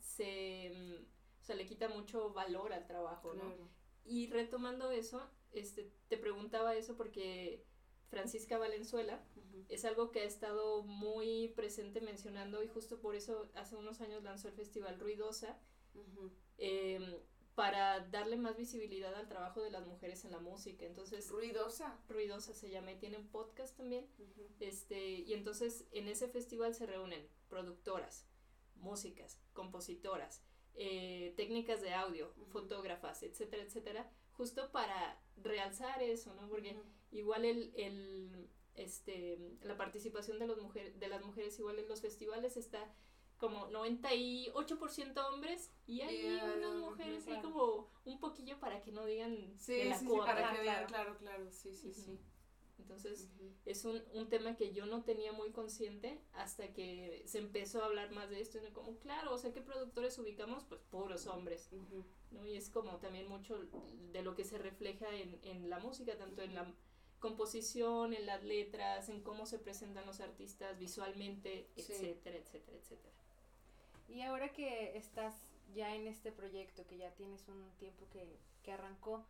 Speaker 1: se, mm, o sea, le quita mucho valor al trabajo, ¿no? Y retomando eso, este, te preguntaba eso porque Francisca Valenzuela es algo que ha estado muy presente mencionando y justo por eso hace unos años lanzó el festival Ruidosa em, para darle más visibilidad al trabajo de las mujeres en la música. Entonces,
Speaker 3: Ruidosa.
Speaker 1: Ruidosa se llama y tiene un podcast también. Este, y entonces en ese festival se reúnen productoras, músicas, compositoras, eh, técnicas de audio, fotógrafas, etcétera, etcétera, justo para realzar eso, ¿no? Porque. Igual el, el este la participación de los mujeres de las mujeres igual en los festivales está como 98% hombres y hay unas mujeres ahí
Speaker 2: claro.
Speaker 1: como un poquillo para que no digan
Speaker 3: Sí,
Speaker 1: de la
Speaker 3: sí, sí,
Speaker 1: cuota.
Speaker 3: para
Speaker 2: Ajá,
Speaker 3: que vean,
Speaker 2: claro.
Speaker 3: claro, claro, sí, sí, sí.
Speaker 1: Entonces, es un, un tema que yo no tenía muy consciente hasta que se empezó a hablar más de esto. Y como, claro, o sea, ¿qué productores ubicamos? Pues puros hombres. ¿no? Y es como también mucho de lo que se refleja en, en la música, tanto en la composición, en las letras, en cómo se presentan los artistas visualmente,
Speaker 3: Sí.
Speaker 1: etcétera, etcétera, etcétera.
Speaker 2: Y ahora que estás ya en este proyecto, que ya tienes un tiempo que, que arrancó,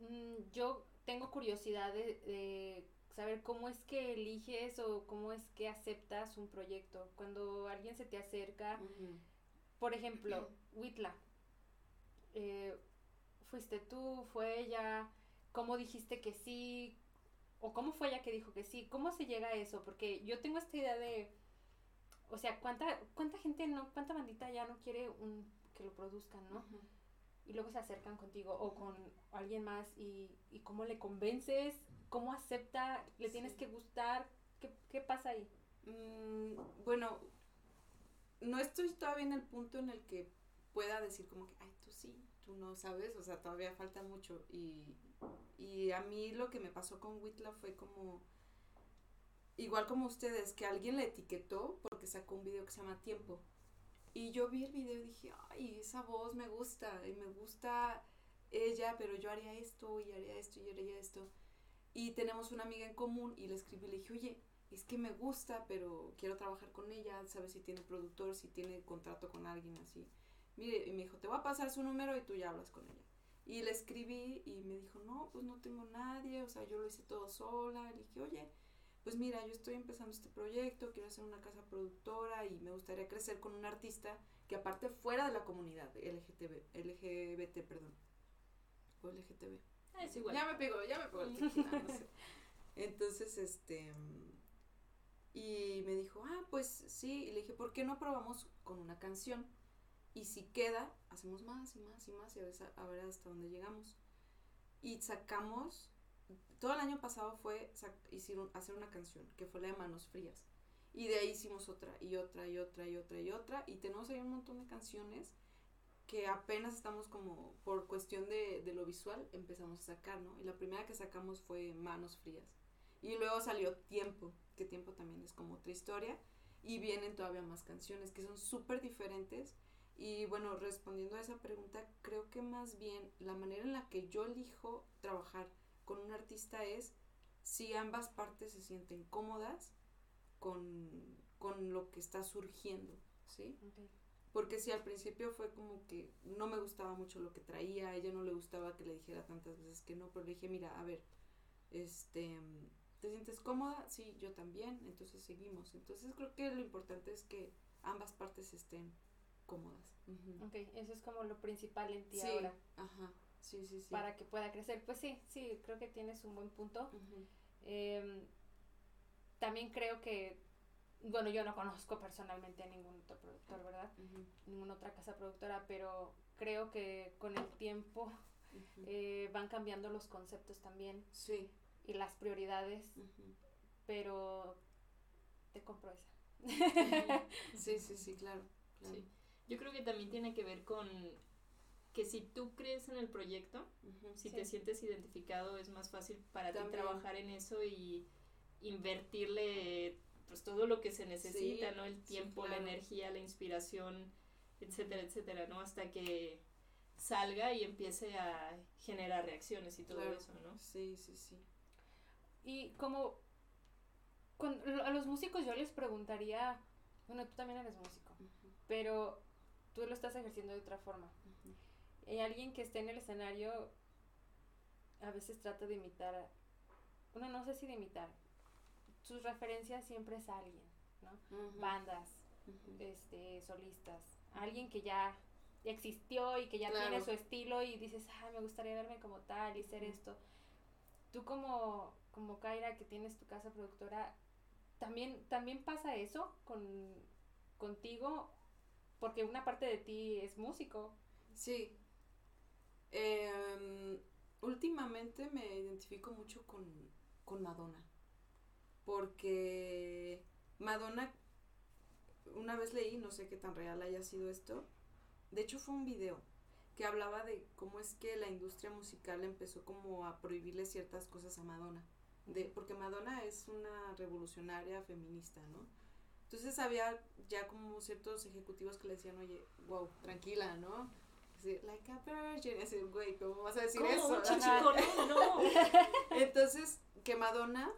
Speaker 2: mm, yo tengo curiosidad de, de saber cómo es que eliges o cómo es que aceptas un proyecto. Cuando alguien se te acerca,
Speaker 3: Ujú.
Speaker 2: por ejemplo, Witla, eh, fuiste tú, fue ella, cómo dijiste que sí, o cómo fue ella que dijo que sí, cómo se llega a eso, porque yo tengo esta idea de, o sea, cuánta, cuánta gente no, cuánta bandita ya no quiere un, que lo produzcan, ¿no? Y luego se acercan contigo o con alguien más y, y cómo le convences, cómo acepta, le tienes que gustar, ¿qué, qué pasa ahí?
Speaker 3: Mm, bueno, no estoy todavía en el punto en el que pueda decir como que, ay, tú sí, tú no sabes, o sea, todavía falta mucho. Y, y a mí lo que me pasó con Whitla fue como, igual como ustedes, que alguien la etiquetó porque sacó un video que se llama Tiempo. Y yo vi el video y dije, ay, esa voz me gusta, y me gusta ella, pero yo haría esto, y haría esto, y haría esto. Y tenemos una amiga en común y le escribí le dije, oye, es que me gusta, pero quiero trabajar con ella, sabes si tiene productor, si tiene contrato con alguien así. Mire, y me dijo, te voy a pasar su número y tú ya hablas con ella. Y le escribí y me dijo, no, pues no tengo nadie, o sea, yo lo hice todo sola. Le dije, oye, pues mira, yo estoy empezando este proyecto, quiero hacer una casa productora y me gustaría crecer con un artista que aparte fuera de la comunidad LGTB, LGBT, perdón, o LGTB.
Speaker 1: Ah, es igual.
Speaker 3: Ya me pegó, ya me pegó el no sé. Entonces, este. Y me dijo, ah, pues sí. Y le dije, ¿por qué no probamos con una canción? Y si queda, hacemos más y más y más y a ver, a ver hasta dónde llegamos. Y sacamos. Todo el año pasado fue hicieron, hacer una canción, que fue la de Manos Frías. Y de ahí hicimos otra, y otra, y otra, y otra, y otra. Y tenemos ahí un montón de canciones que apenas estamos como por cuestión de, de lo visual empezamos a sacar, ¿no? Y la primera que sacamos fue Manos Frías. Y luego salió Tiempo, que Tiempo también es como otra historia. Y vienen todavía más canciones que son súper diferentes. Y bueno, respondiendo a esa pregunta, creo que más bien la manera en la que yo elijo trabajar con un artista es si ambas partes se sienten cómodas con, con lo que está surgiendo, ¿sí? Porque si al principio fue como que no me gustaba mucho lo que traía, a ella no le gustaba que le dijera tantas veces que no, pero le dije, mira, a ver, este, ¿te sientes cómoda? Sí, yo también, entonces seguimos. Entonces creo que lo importante es que ambas partes estén cómodas.
Speaker 2: Ok, eso es como lo principal en ti ahora.
Speaker 3: Ajá, sí, sí, sí.
Speaker 2: Para que pueda crecer. Pues sí, sí, creo que tienes un buen punto. Em, también creo que bueno, yo no conozco personalmente a ningún otro productor, ¿verdad? Ninguna otra casa productora, pero creo que con el tiempo eh, van cambiando los conceptos también.
Speaker 3: Sí.
Speaker 2: Y las prioridades, pero te compro esa.
Speaker 3: sí, sí, sí, claro.
Speaker 1: Sí. Yo creo que también tiene que ver con que si tú crees en el proyecto, si te sientes identificado, es más fácil para ti trabajar en eso y invertirle pues todo lo que se necesita, ¿no? El tiempo, la energía, la inspiración, etcétera, etcétera, ¿no? Hasta que salga y empiece a generar reacciones y todo eso, ¿no?
Speaker 3: Sí, sí, sí.
Speaker 2: Y como a los músicos yo les preguntaría, bueno, tú también eres músico, pero tú lo estás ejerciendo de otra forma. Hay alguien que esté en el escenario a veces trata de imitar, bueno, no sé si de imitar, sus referencias siempre es alguien, ¿no? Bandas, este, solistas, alguien que ya existió y que ya tiene su estilo y dices, ah, me gustaría verme como tal y ser esto. Tú como, como Kaira, que tienes tu casa productora, ¿también, también pasa eso con, contigo? Porque una parte de ti es músico.
Speaker 3: Sí. Em, últimamente me identifico mucho con, con Madonna porque Madonna, una vez leí, no sé qué tan real haya sido esto, de hecho fue un video que hablaba de cómo es que la industria musical empezó como a prohibirle ciertas cosas a Madonna, de, porque Madonna es una revolucionaria feminista, ¿no? Entonces había ya como ciertos ejecutivos que le decían, oye, wow, tranquila, ¿no? like a virgin, así, güey, ¿cómo vas a decir eso?
Speaker 1: no, no.
Speaker 3: Entonces, que Madonna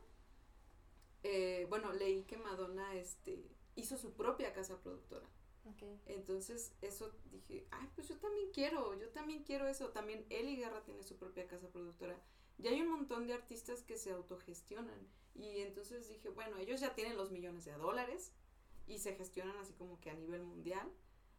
Speaker 3: eh, bueno, leí que Madonna este, hizo su propia casa productora. Entonces, eso dije, ay, pues yo también quiero, yo también quiero eso. También Eli Guerra tiene su propia casa productora. Y hay un montón de artistas que se autogestionan. Y entonces dije, bueno, ellos ya tienen los millones de dólares y se gestionan así como que a nivel mundial.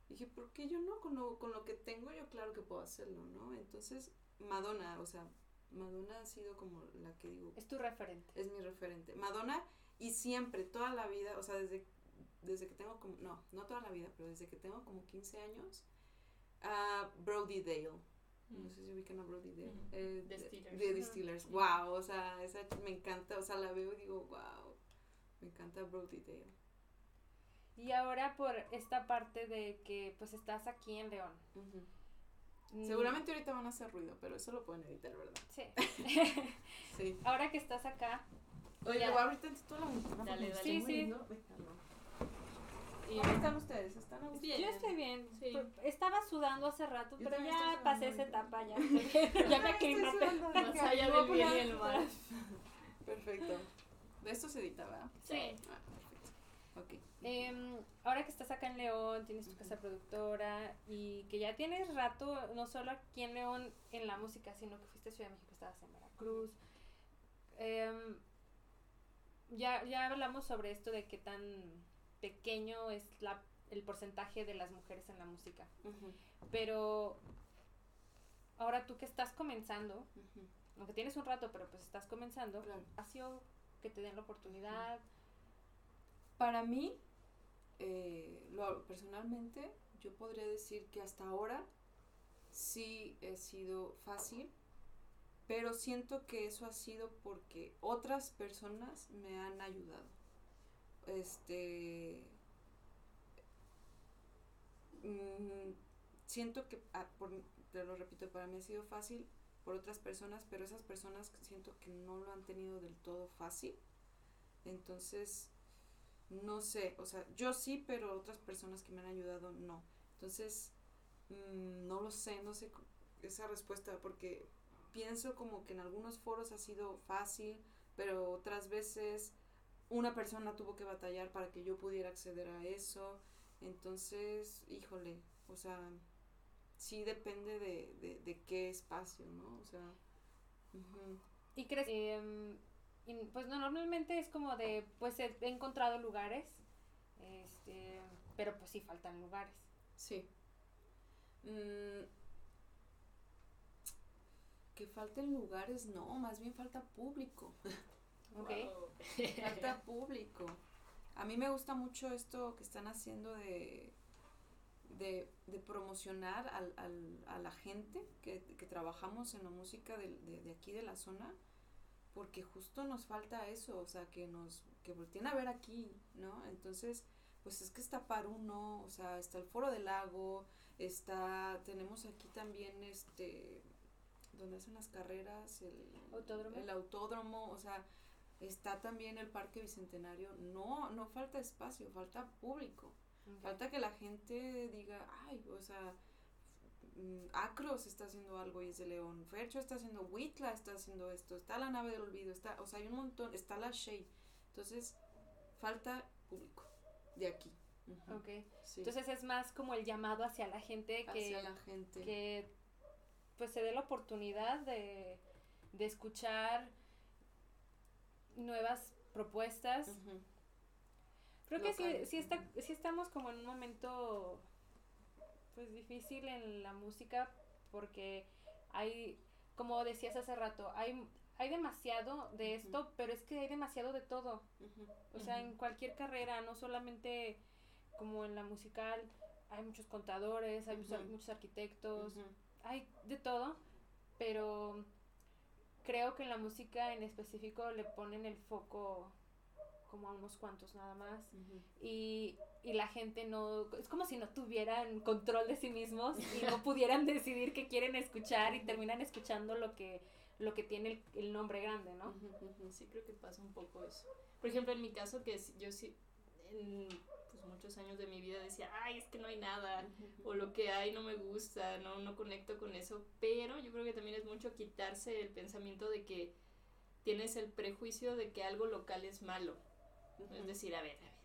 Speaker 3: Dije, ¿por qué yo no? Con lo, con lo que tengo, yo claro que puedo hacerlo, ¿no? Entonces, Madonna, o sea, Madonna ha sido como la que digo.
Speaker 2: Es tu referente.
Speaker 3: Es mi referente. Madonna, y siempre, toda la vida, o sea, desde, desde que tengo como, no, no toda la vida, pero desde que tengo como 15 años, a Brody Dale. No mm. sé si ubican a Brody Dale. Mm.
Speaker 1: Eh, The Steelers.
Speaker 3: De, The Steelers. Wow, o sea, esa me encanta, o sea, la veo y digo, wow, me encanta Brody Dale.
Speaker 2: Y ahora por esta parte de que pues estás aquí en León.
Speaker 3: Mm. Seguramente ahorita van a hacer ruido, pero eso lo pueden evitar, ¿verdad?
Speaker 2: Sí. sí. Ahora que estás acá.
Speaker 3: Oye, voy a abrir tantito la
Speaker 1: música. Dale, dale.
Speaker 2: Sí, sí.
Speaker 3: ¿Y cómo están ustedes? ¿Están a
Speaker 2: Bien. Yo estoy bien. Sí. Estaba sudando hace rato, pero ya pasé esa etapa ya. ya me aclimaté.
Speaker 1: Más allá del bien y el mal.
Speaker 3: Perfecto. De esto se edita, ¿verdad?
Speaker 2: Sí. Ah, perfecto. Ok. Eh, ahora que estás acá en León, tienes tu casa productora y que ya tienes rato, no solo aquí en León en la música, sino que fuiste a Ciudad de México, estabas en Veracruz. Em, ya, ya hablamos sobre esto de qué tan pequeño es la, el porcentaje de las mujeres en la música. Pero ahora tú que estás comenzando, aunque tienes un rato, pero pues estás comenzando, ¿ha sido que te den la oportunidad?
Speaker 3: Para mí, eh, lo, personalmente, yo podría decir que hasta ahora sí he sido fácil, pero siento que eso ha sido porque otras personas me han ayudado. Este. Mm, siento que, ah, te lo repito, para mí ha sido fácil por otras personas, pero esas personas siento que no lo han tenido del todo fácil. Entonces, no sé, o sea, yo sí, pero otras personas que me han ayudado no. Entonces, mm, no lo sé, no sé esa respuesta, porque pienso como que en algunos foros ha sido fácil, pero otras veces una persona tuvo que batallar para que yo pudiera acceder a eso. Entonces, híjole, o sea, sí depende de, de, de qué espacio, ¿no? O sea.
Speaker 2: ¿Y crees? Eh, pues no, normalmente es como de, pues he, encontrado lugares, este, pero pues sí faltan lugares.
Speaker 3: Sí. Mm, que falten lugares, no, más bien falta público.
Speaker 2: Ok.
Speaker 3: falta público. A mí me gusta mucho esto que están haciendo de, de, de promocionar al, al, a la gente que, que, trabajamos en la música de, de, de, aquí de la zona, porque justo nos falta eso, o sea, que nos, que volteen a ver aquí, ¿no? Entonces, pues es que está Paruno, o sea, está el Foro del Lago, está, tenemos aquí también este, donde hacen las carreras, el
Speaker 2: autódromo,
Speaker 3: el autódromo o sea, está también el Parque Bicentenario, no, no falta espacio, falta público. Okay. Falta que la gente diga, ay, o sea, Acros está haciendo algo y es de León, Fercho está haciendo, Huitla está haciendo esto, está la nave del olvido, está, o sea, hay un montón, está la Shea. Entonces, falta público de aquí.
Speaker 2: Uh -huh. Ok. Sí. Entonces es más como el llamado hacia la gente que,
Speaker 3: hacia la gente.
Speaker 2: que pues se dé la oportunidad de, de escuchar nuevas propuestas. Uh -huh. Creo que sí, sí, está, sí estamos como en un momento pues difícil en la música porque hay, como decías hace rato, hay, hay demasiado de esto, uh -huh. pero es que hay demasiado de todo. Uh -huh. O sea, en cualquier carrera, no solamente como en la musical, hay muchos contadores, hay muchos arquitectos, hay de todo, pero creo que en la música en específico le ponen el foco como a unos cuantos nada más uh -huh. y, y, la gente no es como si no tuvieran control de sí mismos y no pudieran decidir qué quieren escuchar y terminan escuchando lo que lo que tiene el, el nombre grande no
Speaker 1: uh -huh. sí creo que pasa un poco eso por ejemplo en mi caso que yo sí en pues muchos años de mi vida decía ay es que no hay nada uh -huh. o lo que hay no me gusta no no conecto con eso pero yo creo que también es mucho quitarse el pensamiento de que tienes el prejuicio de que algo local es malo Uh -huh. Es decir, a ver, a ver,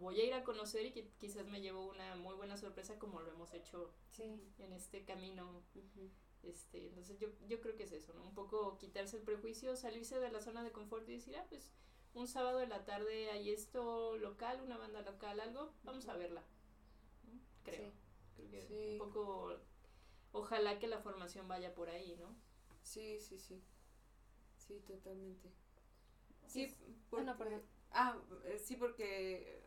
Speaker 1: voy a ir a conocer y que quizás me llevo una muy buena sorpresa como lo hemos hecho
Speaker 2: sí.
Speaker 1: en este camino. Uh -huh. este, entonces yo, yo creo que es eso, ¿no? Un poco quitarse el prejuicio, salirse de la zona de confort y decir, ah, pues un sábado de la tarde hay esto local, una banda local, algo, vamos a verla. ¿no? Creo. Sí. Creo que sí. un poco, ojalá que la formación vaya por ahí, ¿no?
Speaker 3: Sí, sí, sí. Sí, totalmente. Sí.
Speaker 2: Porque... No, perdón
Speaker 3: Ah, sí, porque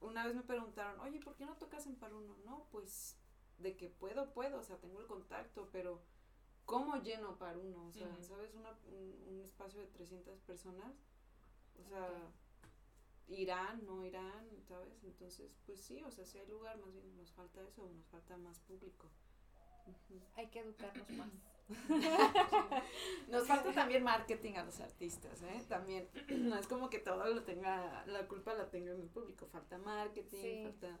Speaker 3: una vez me preguntaron, oye, ¿por qué no tocas en Paruno? No, pues de que puedo, puedo, o sea, tengo el contacto, pero ¿cómo lleno Paruno? O sea, uh -huh. ¿sabes? Una, un, un, espacio de 300 personas, o sea, irán, no irán, ¿sabes? Entonces, pues sí, o sea, si hay lugar, más bien nos falta eso, nos falta más público.
Speaker 2: Uh -huh. Hay que educarnos más.
Speaker 3: Nos falta también marketing a los artistas, ¿eh? También, no es como que todo lo tenga, la culpa la tenga el público, falta marketing, sí. falta...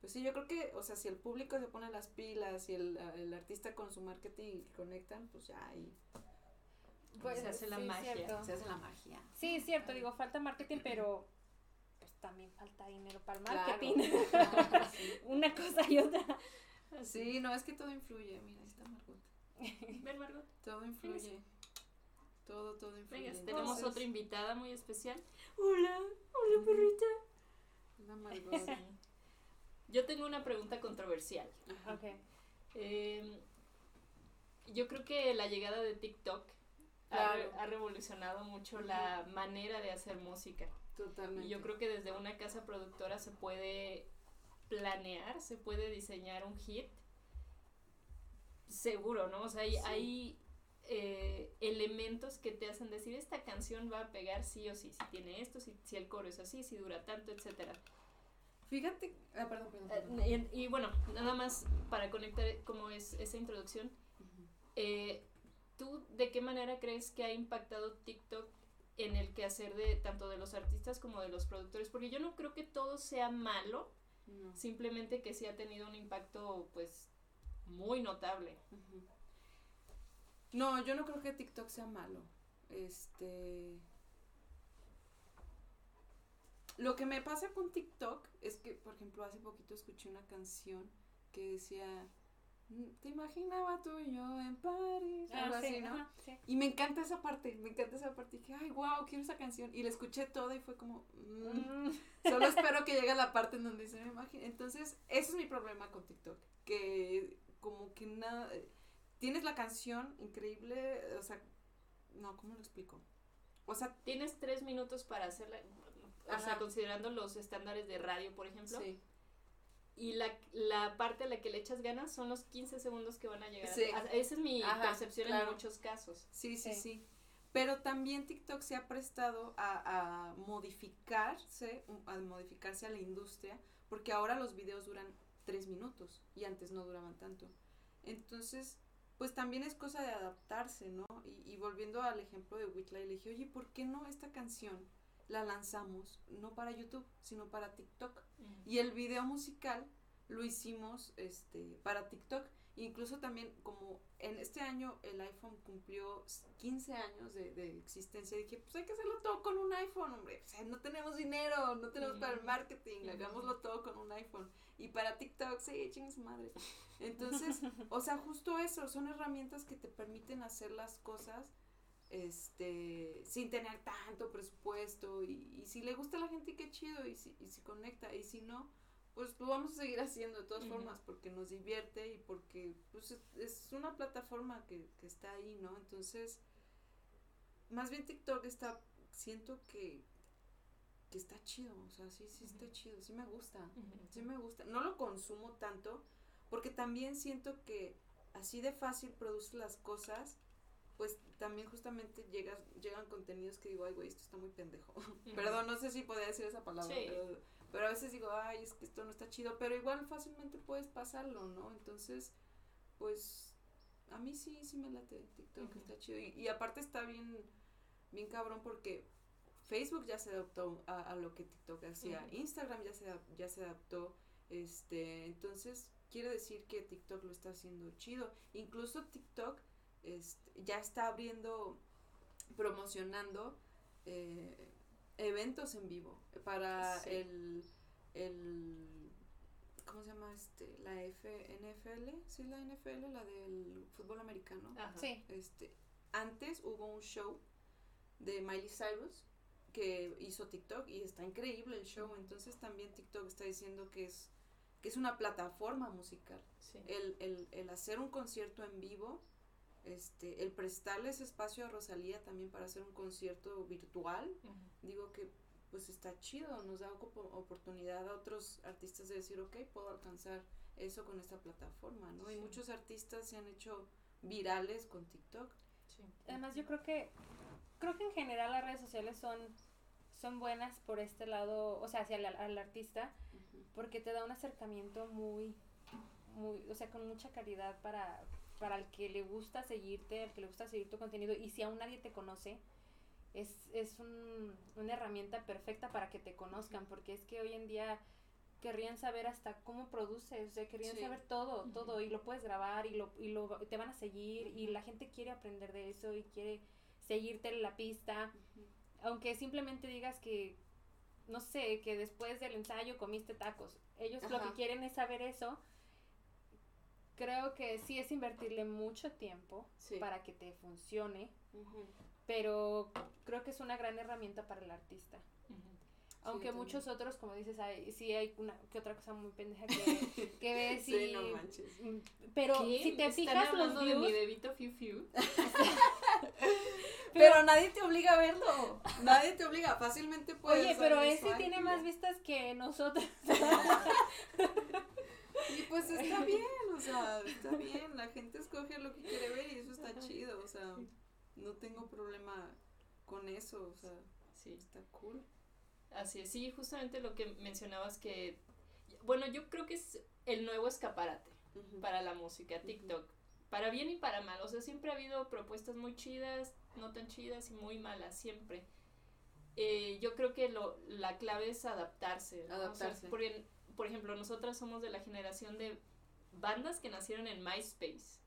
Speaker 3: Pues sí, yo creo que, o sea, si el público se pone las pilas y el, el artista con su marketing conectan, pues ya ahí...
Speaker 1: Pues, se hace la sí, magia.
Speaker 3: Cierto. Se hace la magia.
Speaker 2: Sí, es cierto, digo, falta marketing, pero pues también falta dinero para el marketing.
Speaker 3: Claro, claro, sí.
Speaker 2: Una cosa y otra.
Speaker 3: Sí, no, es que todo influye, mira, ahí está Margot.
Speaker 1: Ven, Margot.
Speaker 3: Todo influye. Todo, todo influye.
Speaker 1: Venga, tenemos Entonces... otra invitada muy especial. Hola, hola perrita.
Speaker 3: Hola Margot.
Speaker 1: Yo tengo una pregunta controversial.
Speaker 2: Okay.
Speaker 1: Eh, yo creo que la llegada de TikTok claro. ha, ha, revolucionado mucho la manera de hacer música.
Speaker 3: Totalmente.
Speaker 1: Y yo creo que desde una casa productora se puede planear, se puede diseñar un hit seguro, ¿no? O sea, hay, sí. hay eh, elementos que te hacen decir esta canción va a pegar sí o sí, si tiene esto, si, si el coro es así, si dura tanto, etcétera.
Speaker 3: Fíjate, ah, perdón, perdón,
Speaker 1: perdón. Uh, y, y, bueno, nada más para conectar como es esa introducción, uh -huh. eh, ¿tú de qué manera crees que ha impactado TikTok en el quehacer de tanto de los artistas como de los productores? Porque yo no creo que todo sea malo,
Speaker 3: No.
Speaker 1: simplemente que sí ha tenido un impacto pues muy notable.
Speaker 3: No, yo no creo que TikTok sea malo. Este. Lo que me pasa con TikTok es que, por ejemplo, hace poquito escuché una canción que decía. "Mm, Te imaginaba tú y yo en París. algo
Speaker 2: Ah, sí,
Speaker 3: así, ¿no?
Speaker 2: ajá, sí.
Speaker 3: Y me encanta esa parte, me encanta esa parte. Y dije, ay, wow, quiero esa canción. Y la escuché toda y fue como. "Mm,
Speaker 2: Mm,
Speaker 3: Solo espero que llegue la parte en donde se me imagina. Entonces, ese es mi problema con TikTok. Que como que nada. Tienes la canción increíble. O sea, no, ¿cómo lo explico? O sea,
Speaker 1: Tienes tres minutos para hacerla, o sea, considerando los estándares de radio, por ejemplo,
Speaker 3: sí.
Speaker 1: y la, la parte a la que le echas ganas son los 15 segundos que van a llegar.
Speaker 3: Sí.
Speaker 1: a- esa es mi
Speaker 3: Ajá,
Speaker 1: percepción
Speaker 3: claro.
Speaker 1: en muchos casos.
Speaker 3: Sí, sí,
Speaker 2: Sí.
Speaker 3: sí. Pero también TikTok se ha prestado a, a modificarse, a modificarse a la industria, porque ahora los videos duran tres minutos y antes no duraban tanto. Entonces, pues también es cosa de adaptarse, ¿no? Y, y volviendo al ejemplo de Whitley, le dije, oye, ¿por qué no esta canción la lanzamos no para YouTube, sino para TikTok? Y el video musical lo hicimos este, para TikTok. Incluso también como en este año el iPhone cumplió 15 años de, de existencia, dije, pues hay que hacerlo todo con un iPhone, hombre. O sea, no tenemos dinero, no tenemos para el marketing, hagámoslo todo con un iPhone. Y para TikTok, sí, chingue su madre. Entonces, o sea, justo eso, son herramientas que te permiten hacer las cosas este sin tener tanto presupuesto y, y si le gusta a la gente qué chido y si, y si conecta y si no pues lo vamos a seguir haciendo de todas formas porque nos divierte y porque pues es, una plataforma que, que está ahí no entonces más bien TikTok está siento que que está chido o sea sí sí está chido sí me gusta sí me gusta. No lo consumo tanto porque también siento que así de fácil produce las cosas pues también justamente llegas, llegan contenidos que digo, ay, güey, esto está muy pendejo. Perdón, no sé si podía decir esa palabra,
Speaker 1: Sí.
Speaker 3: pero, pero a veces digo, ay, es que esto no está chido, pero igual fácilmente puedes pasarlo, ¿no? Entonces, pues, a mí sí, sí me late TikTok,
Speaker 1: Ujú.
Speaker 3: está chido. Y, y aparte está bien, bien cabrón porque Facebook ya se adaptó a, a lo que TikTok hacía,
Speaker 1: Ujú.
Speaker 3: Instagram ya se, ya se adaptó, este, entonces quiere decir que TikTok lo está haciendo chido. Incluso TikTok este, ya está abriendo, promocionando eh, eventos en vivo para
Speaker 1: Sí.
Speaker 3: el, el, ¿cómo se llama este? La F, NFL, sí, la NFL, la del fútbol americano.
Speaker 1: Ajá.
Speaker 2: Sí.
Speaker 3: Este, antes hubo un show de Miley Cyrus que hizo TikTok y está increíble el show, entonces también TikTok está diciendo que es que es una plataforma musical.
Speaker 1: Sí.
Speaker 3: El, el, el hacer un concierto en vivo, este, el prestarle ese espacio a Rosalía también para hacer un concierto virtual, digo que pues está chido, nos da opo- oportunidad a otros artistas de decir, ok, puedo alcanzar eso con esta plataforma, ¿no? Y muchos artistas se han hecho virales con TikTok.
Speaker 1: Sí.
Speaker 2: Además, yo creo que creo que en general las redes sociales son son buenas por este lado, o sea, hacia el, al artista, porque te da un acercamiento muy muy, o sea, con mucha calidad para para el que le gusta seguirte, al que le gusta seguir tu contenido y si aún nadie te conoce, es, es un- una herramienta perfecta para que te conozcan, porque es que hoy en día querrían saber hasta cómo produces, o sea, querrían
Speaker 3: Sí.
Speaker 2: saber todo, todo, y lo puedes grabar y lo, y lo te van a seguir, y la gente quiere aprender de eso y quiere seguirte en la pista, aunque simplemente digas que, no sé, que después del ensayo comiste tacos. Ellos lo que quieren es saber eso. Creo que sí es invertirle mucho tiempo
Speaker 3: Sí.
Speaker 2: para que te funcione, pero creo que es una gran herramienta para el artista. Aunque muchos otros, como dices, hay, sí hay una que otra cosa muy pendeja que, que ves y...
Speaker 3: Sí, no manches.
Speaker 2: Mm, Pero
Speaker 1: ¿Qué?
Speaker 2: si te
Speaker 1: ¿Están
Speaker 2: fijas los
Speaker 1: de mi
Speaker 2: views,
Speaker 1: bebito Fiu Fiu?
Speaker 3: Pero nadie te obliga a verlo. Nadie te obliga. Fácilmente puedes.
Speaker 2: Oye, pero ese tiene más vistas que nosotros.
Speaker 3: Y pues está bien, o sea, está bien. La gente escoge lo que quiere ver y eso está chido. O sea, no tengo problema con eso. O sea,
Speaker 1: Sí.
Speaker 3: está cool.
Speaker 1: Así es, sí, justamente lo que mencionabas que, bueno, yo creo que es el nuevo escaparate
Speaker 3: Ujú.
Speaker 1: para la música, TikTok. para bien y para mal. O sea, siempre ha habido propuestas muy chidas, no tan chidas y muy malas, siempre. Eh, yo creo que lo, la clave es adaptarse. ¿no? O sea,
Speaker 3: Adaptarse.
Speaker 1: por, en- por ejemplo, nosotras somos de la generación de bandas que nacieron en MySpace.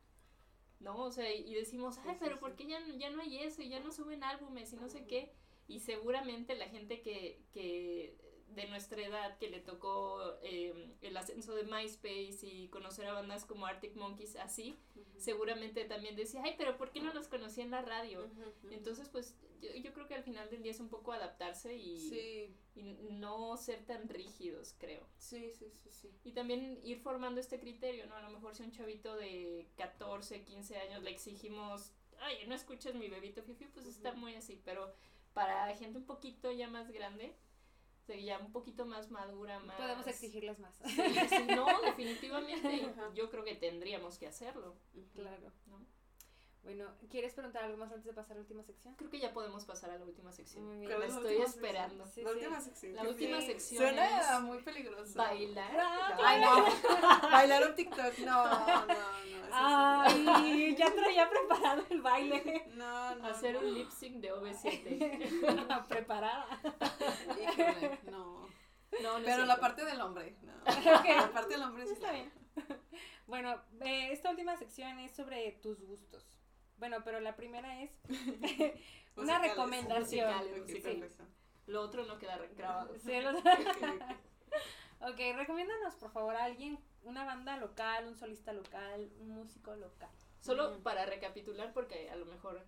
Speaker 1: ¿No? O sea, y decimos, ay, pero. ¿por qué ya, ya no hay eso? Y ya no suben álbumes y no sé qué. Y seguramente la gente que, que de nuestra edad que le tocó eh, el ascenso de MySpace y conocer a bandas como Arctic Monkeys así, seguramente también decía, ay, pero ¿por qué no los conocí en la radio? Entonces, pues yo, yo creo que al final del día es un poco adaptarse y,
Speaker 3: Sí,
Speaker 1: y no ser tan rígidos, creo.
Speaker 3: sí, sí, sí, sí.
Speaker 1: Y también ir formando este criterio, ¿no? A lo mejor si un chavito de 14, 15 años le exigimos, ay, no escuchas mi bebito fifi, pues está muy así, pero para gente un poquito ya más grande, o sea, ya un poquito más madura, más...
Speaker 2: Podemos exigirles más.
Speaker 1: Sí, sí, no, definitivamente, yo creo que tendríamos que hacerlo,
Speaker 2: claro.
Speaker 1: ¿no?
Speaker 2: Bueno, ¿quieres preguntar algo más antes de pasar a la última sección?
Speaker 1: Creo que ya podemos pasar a la última sección.
Speaker 2: Muy bien.
Speaker 3: ¿Cuál
Speaker 1: La
Speaker 3: la
Speaker 1: estoy esperando.
Speaker 2: Sí,
Speaker 3: la
Speaker 2: sí.
Speaker 3: última sección.
Speaker 1: La
Speaker 3: ¿qué
Speaker 1: última sección
Speaker 3: Suena
Speaker 1: es
Speaker 3: muy peligroso.
Speaker 1: Bailar.
Speaker 3: Ay, no. Bailar un TikTok. No, no, no.
Speaker 2: Ay, ya traía preparado el baile.
Speaker 3: No, no.
Speaker 1: Hacer
Speaker 3: no.
Speaker 1: un lip sync de OV7.
Speaker 2: Preparada.
Speaker 3: Híjole, no.
Speaker 1: No, no
Speaker 3: Pero la parte del hombre, no.
Speaker 2: Ok.
Speaker 3: La parte del hombre sí.
Speaker 2: Está bien. Bueno, eh, esta última sección es sobre tus gustos. Bueno, pero la primera es una
Speaker 3: Musicales.
Speaker 2: recomendación.
Speaker 1: Musicales,
Speaker 2: Sí.
Speaker 1: Lo otro no queda grabado.
Speaker 2: Sí,
Speaker 3: Ok,
Speaker 2: recomiéndanos por favor a alguien, una banda local, un solista local, un músico local.
Speaker 1: Solo para recapitular, porque a lo mejor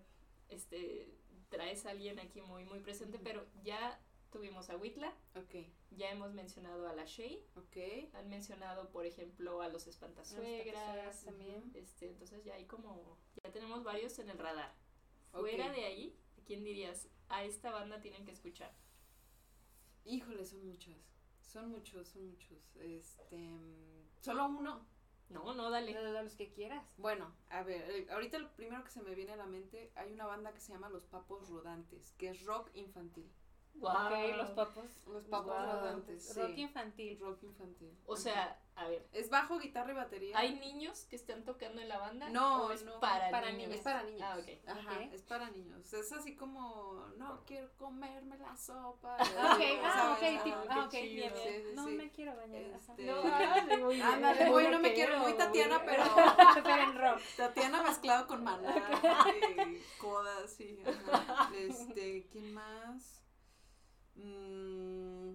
Speaker 1: este traes a alguien aquí muy, muy presente, pero ya tuvimos a Witla,
Speaker 3: Ok,
Speaker 1: ya hemos mencionado a la Shea,
Speaker 3: ok.
Speaker 1: han mencionado, por ejemplo, a los espantasuegras.
Speaker 2: Espantasuegras también.
Speaker 1: Este, entonces ya hay como, ya tenemos varios en el radar. Fuera de ahí, ¿a ¿quién dirías? A esta banda tienen que escuchar.
Speaker 3: Híjole, son muchos. Son muchos, son muchos. Este. mm, Solo uno.
Speaker 1: No, no, dale.
Speaker 2: De los que quieras.
Speaker 3: Bueno, a ver, eh, ahorita lo primero que se me viene a la mente, hay una banda que se llama Los Papos Rodantes, que es rock infantil.
Speaker 1: Guau.
Speaker 2: Ok, los papos.
Speaker 3: Los Papos. Rodantes,
Speaker 2: Rock infantil.
Speaker 3: Rock infantil.
Speaker 1: O sea, a ver,
Speaker 3: Es bajo, guitarra y batería.
Speaker 1: ¿hay niños que están tocando en la banda?
Speaker 3: No,
Speaker 1: ¿O es
Speaker 3: no,
Speaker 1: para,
Speaker 2: para
Speaker 1: niños?
Speaker 3: Es para niños.
Speaker 1: Ah, ok.
Speaker 3: Ajá, es para niños. Es así como, no quiero comerme la sopa.
Speaker 2: Ok, ah,
Speaker 3: ¿sabes?
Speaker 2: ok,
Speaker 3: Ajá.
Speaker 2: tipo, ah, ok,
Speaker 1: chido.
Speaker 2: bien, bien.
Speaker 3: Sí, sí,
Speaker 2: no
Speaker 3: sí.
Speaker 2: me quiero bañar.
Speaker 3: Este,
Speaker 1: No, ándale, muy bien.
Speaker 3: Ándale, muy, no me quiero, muy Tatiana, pero
Speaker 2: Pero en rock.
Speaker 3: Tatiana mezclado con maná y codas y ajá. este, ¿quién más? Mm,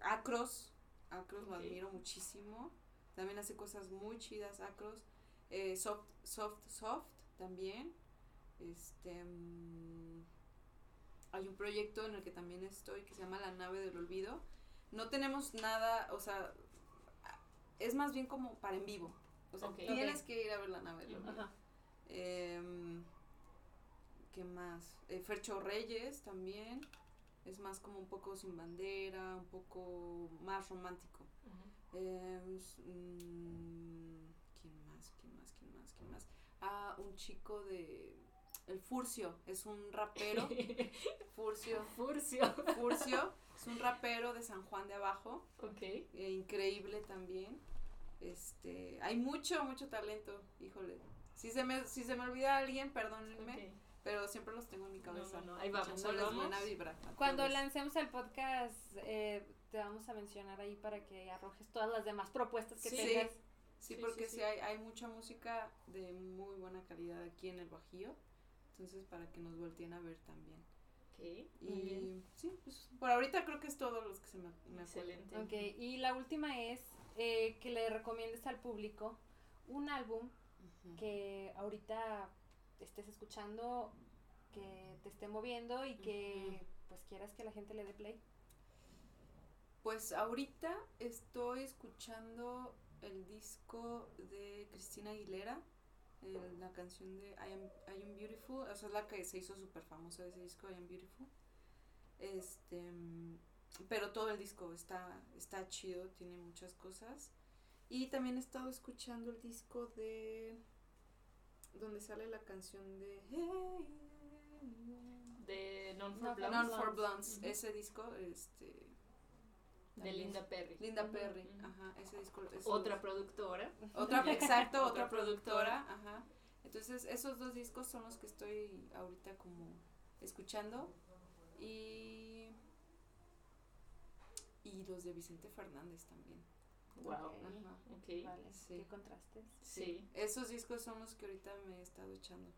Speaker 3: Acros, Acros lo admiro muchísimo. También hace cosas muy chidas Acros. Eh, soft, soft, soft también. Este mm, hay un proyecto en el que también estoy que se llama La nave del olvido. No tenemos nada, o sea, es más bien como para en vivo. O sea,
Speaker 1: Ok.
Speaker 3: tienes que ir a ver la nave del olvido.
Speaker 2: Ajá.
Speaker 3: Em, ¿Qué más? Eh, Fercho Reyes también. Es más como un poco sin bandera, un poco más romántico. Mm, ¿Quién más? ¿Quién más? ¿Quién más? ¿Quién más? Ah, un chico de... El Furcio, es un rapero. Furcio.
Speaker 1: Furcio.
Speaker 3: Furcio, es un rapero de San Juan de Abajo.
Speaker 1: Ok.
Speaker 3: eh, increíble también. Este, hay mucho, mucho talento, híjole. Si se me, si se me olvida alguien, perdónenme,
Speaker 1: ok.
Speaker 3: Pero siempre los tengo en mi cabeza.
Speaker 1: no, no, ahí vamos, ahí
Speaker 3: echándoles
Speaker 1: vamos.
Speaker 3: buena vibra
Speaker 2: Cuando
Speaker 3: todos.
Speaker 2: lancemos el podcast, eh, te vamos a mencionar ahí para que arrojes todas las demás propuestas que
Speaker 1: Sí.
Speaker 2: tengas.
Speaker 3: Sí,
Speaker 1: Sí,
Speaker 3: porque
Speaker 1: sí,
Speaker 3: sí,
Speaker 1: sí.
Speaker 3: hay, hay mucha música de muy buena calidad aquí en el Bajío. Entonces, para que nos volteen a ver también.
Speaker 1: Ok,
Speaker 3: Y
Speaker 1: muy bien.
Speaker 3: sí, pues por ahorita creo que es todo los que se me, me acuerdo.
Speaker 1: Excelente.
Speaker 2: Ok, y la última es eh, que le recomiendes al público un álbum que ahorita estés escuchando, que te esté moviendo y que pues quieras que la gente le dé play.
Speaker 3: Pues ahorita estoy escuchando el disco de Cristina Aguilera, la canción de I Am, I Am Beautiful, o sea, es la que se hizo súper famosa ese disco, I Am Beautiful. Este, pero todo el disco está, está chido, tiene muchas cosas. Y también he estado escuchando el disco de donde sale la canción de
Speaker 1: De Non for Blondes.
Speaker 3: Non for Blondes,
Speaker 1: Ujú.
Speaker 3: ese disco, este
Speaker 1: De Linda Perry.
Speaker 3: Linda Perry, ajá, ese disco
Speaker 1: Otra productora.
Speaker 3: otra exacto,
Speaker 1: Otra
Speaker 3: otra productora, ajá. Entonces, esos dos discos son los que estoy ahorita como escuchando. Y. Y los de Vicente Fernández también.
Speaker 1: Wow.
Speaker 2: Ok.
Speaker 3: Ajá.
Speaker 1: Ok.
Speaker 2: Vale,
Speaker 3: Sí.
Speaker 2: qué contrastes.
Speaker 1: Sí.
Speaker 3: Esos discos son los que ahorita me he estado echando.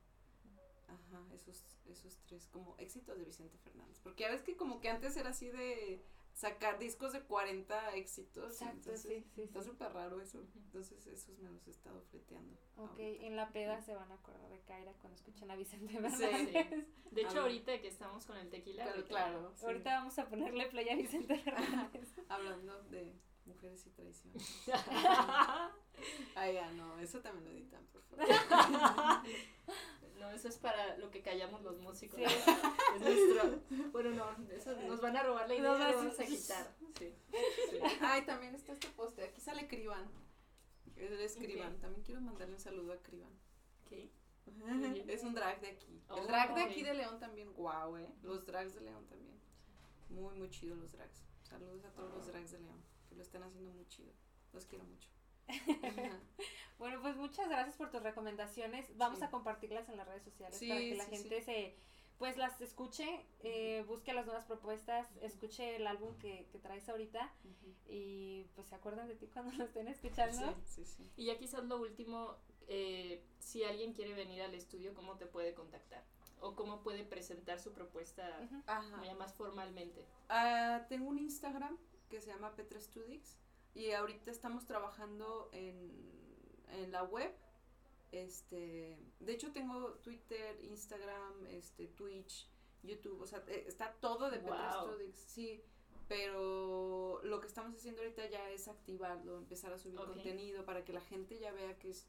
Speaker 3: Ajá, esos, esos tres, como éxitos de Vicente Fernández. Porque ya ves que como que antes era así de sacar discos de 40 éxitos.
Speaker 2: Exacto,
Speaker 3: entonces,
Speaker 2: sí, sí,
Speaker 3: Está
Speaker 2: sí.
Speaker 3: súper raro eso. Entonces esos me los he estado fleteando.
Speaker 2: Ok,
Speaker 3: ahorita.
Speaker 2: en la peda se van a acordar de Kaira cuando escuchen a Vicente
Speaker 3: Sí.
Speaker 2: Fernández.
Speaker 1: De hecho, ahorita que estamos con el tequila.
Speaker 3: Claro, sí.
Speaker 2: Ahorita vamos a ponerle play a Vicente Fernández.
Speaker 3: Hablando de mujeres y traición. Ay, ya no, eso también lo editan, por favor.
Speaker 1: No, eso es para lo que callamos los músicos.
Speaker 2: Sí.
Speaker 1: Es nuestro. Bueno, no, eso nos van a robar la idea
Speaker 2: Nos
Speaker 1: vamos a quitar. Sí. sí.
Speaker 3: Ay, también está este poste. Aquí sale Criban. Es Criban. También quiero mandarle un saludo a Criban.
Speaker 1: Ok. Muy bien.
Speaker 3: Es un drag de aquí.
Speaker 1: Oh,
Speaker 3: el drag de aquí de León también, guau, eh. Los drags de León también. Muy, muy chido los drags. Saludos a todos los drags de León, que lo están haciendo muy chido. Los quiero mucho.
Speaker 2: Bueno, pues muchas gracias por tus recomendaciones. Vamos
Speaker 3: Sí.
Speaker 2: a compartirlas en las redes sociales
Speaker 3: Sí,
Speaker 2: para que la
Speaker 3: sí,
Speaker 2: gente se pues las escuche, eh, busque las nuevas propuestas, escuche el álbum que, que traes ahorita y pues se acuerdan de ti cuando lo estén escuchando.
Speaker 3: Sí, sí, sí.
Speaker 1: Y ya quizás lo último, eh, si alguien quiere venir al estudio, ¿cómo te puede contactar? O cómo puede presentar su propuesta más formalmente.
Speaker 3: Ah, tengo un Instagram que se llama Petra Studix y ahorita estamos trabajando en, en la web. Este, de hecho tengo Twitter, Instagram, este, Twitch, YouTube, o sea, eh, está todo de Petra. Studix, sí, pero lo que estamos haciendo ahorita ya es activarlo, empezar a subir contenido para que la gente ya vea qué es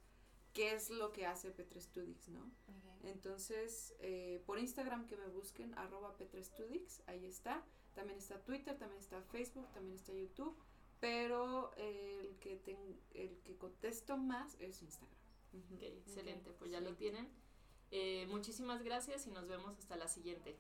Speaker 3: qué es lo que hace Petra Studix, ¿no? Entonces, eh, por Instagram que me busquen, arroba petrestudix, ahí está. También está Twitter, también está Facebook, también está YouTube. Pero el que ten- el que contesto más es Instagram.
Speaker 1: Ok, excelente, pues ya
Speaker 3: Sí.
Speaker 1: lo tienen. Eh, muchísimas gracias y nos vemos hasta la siguiente.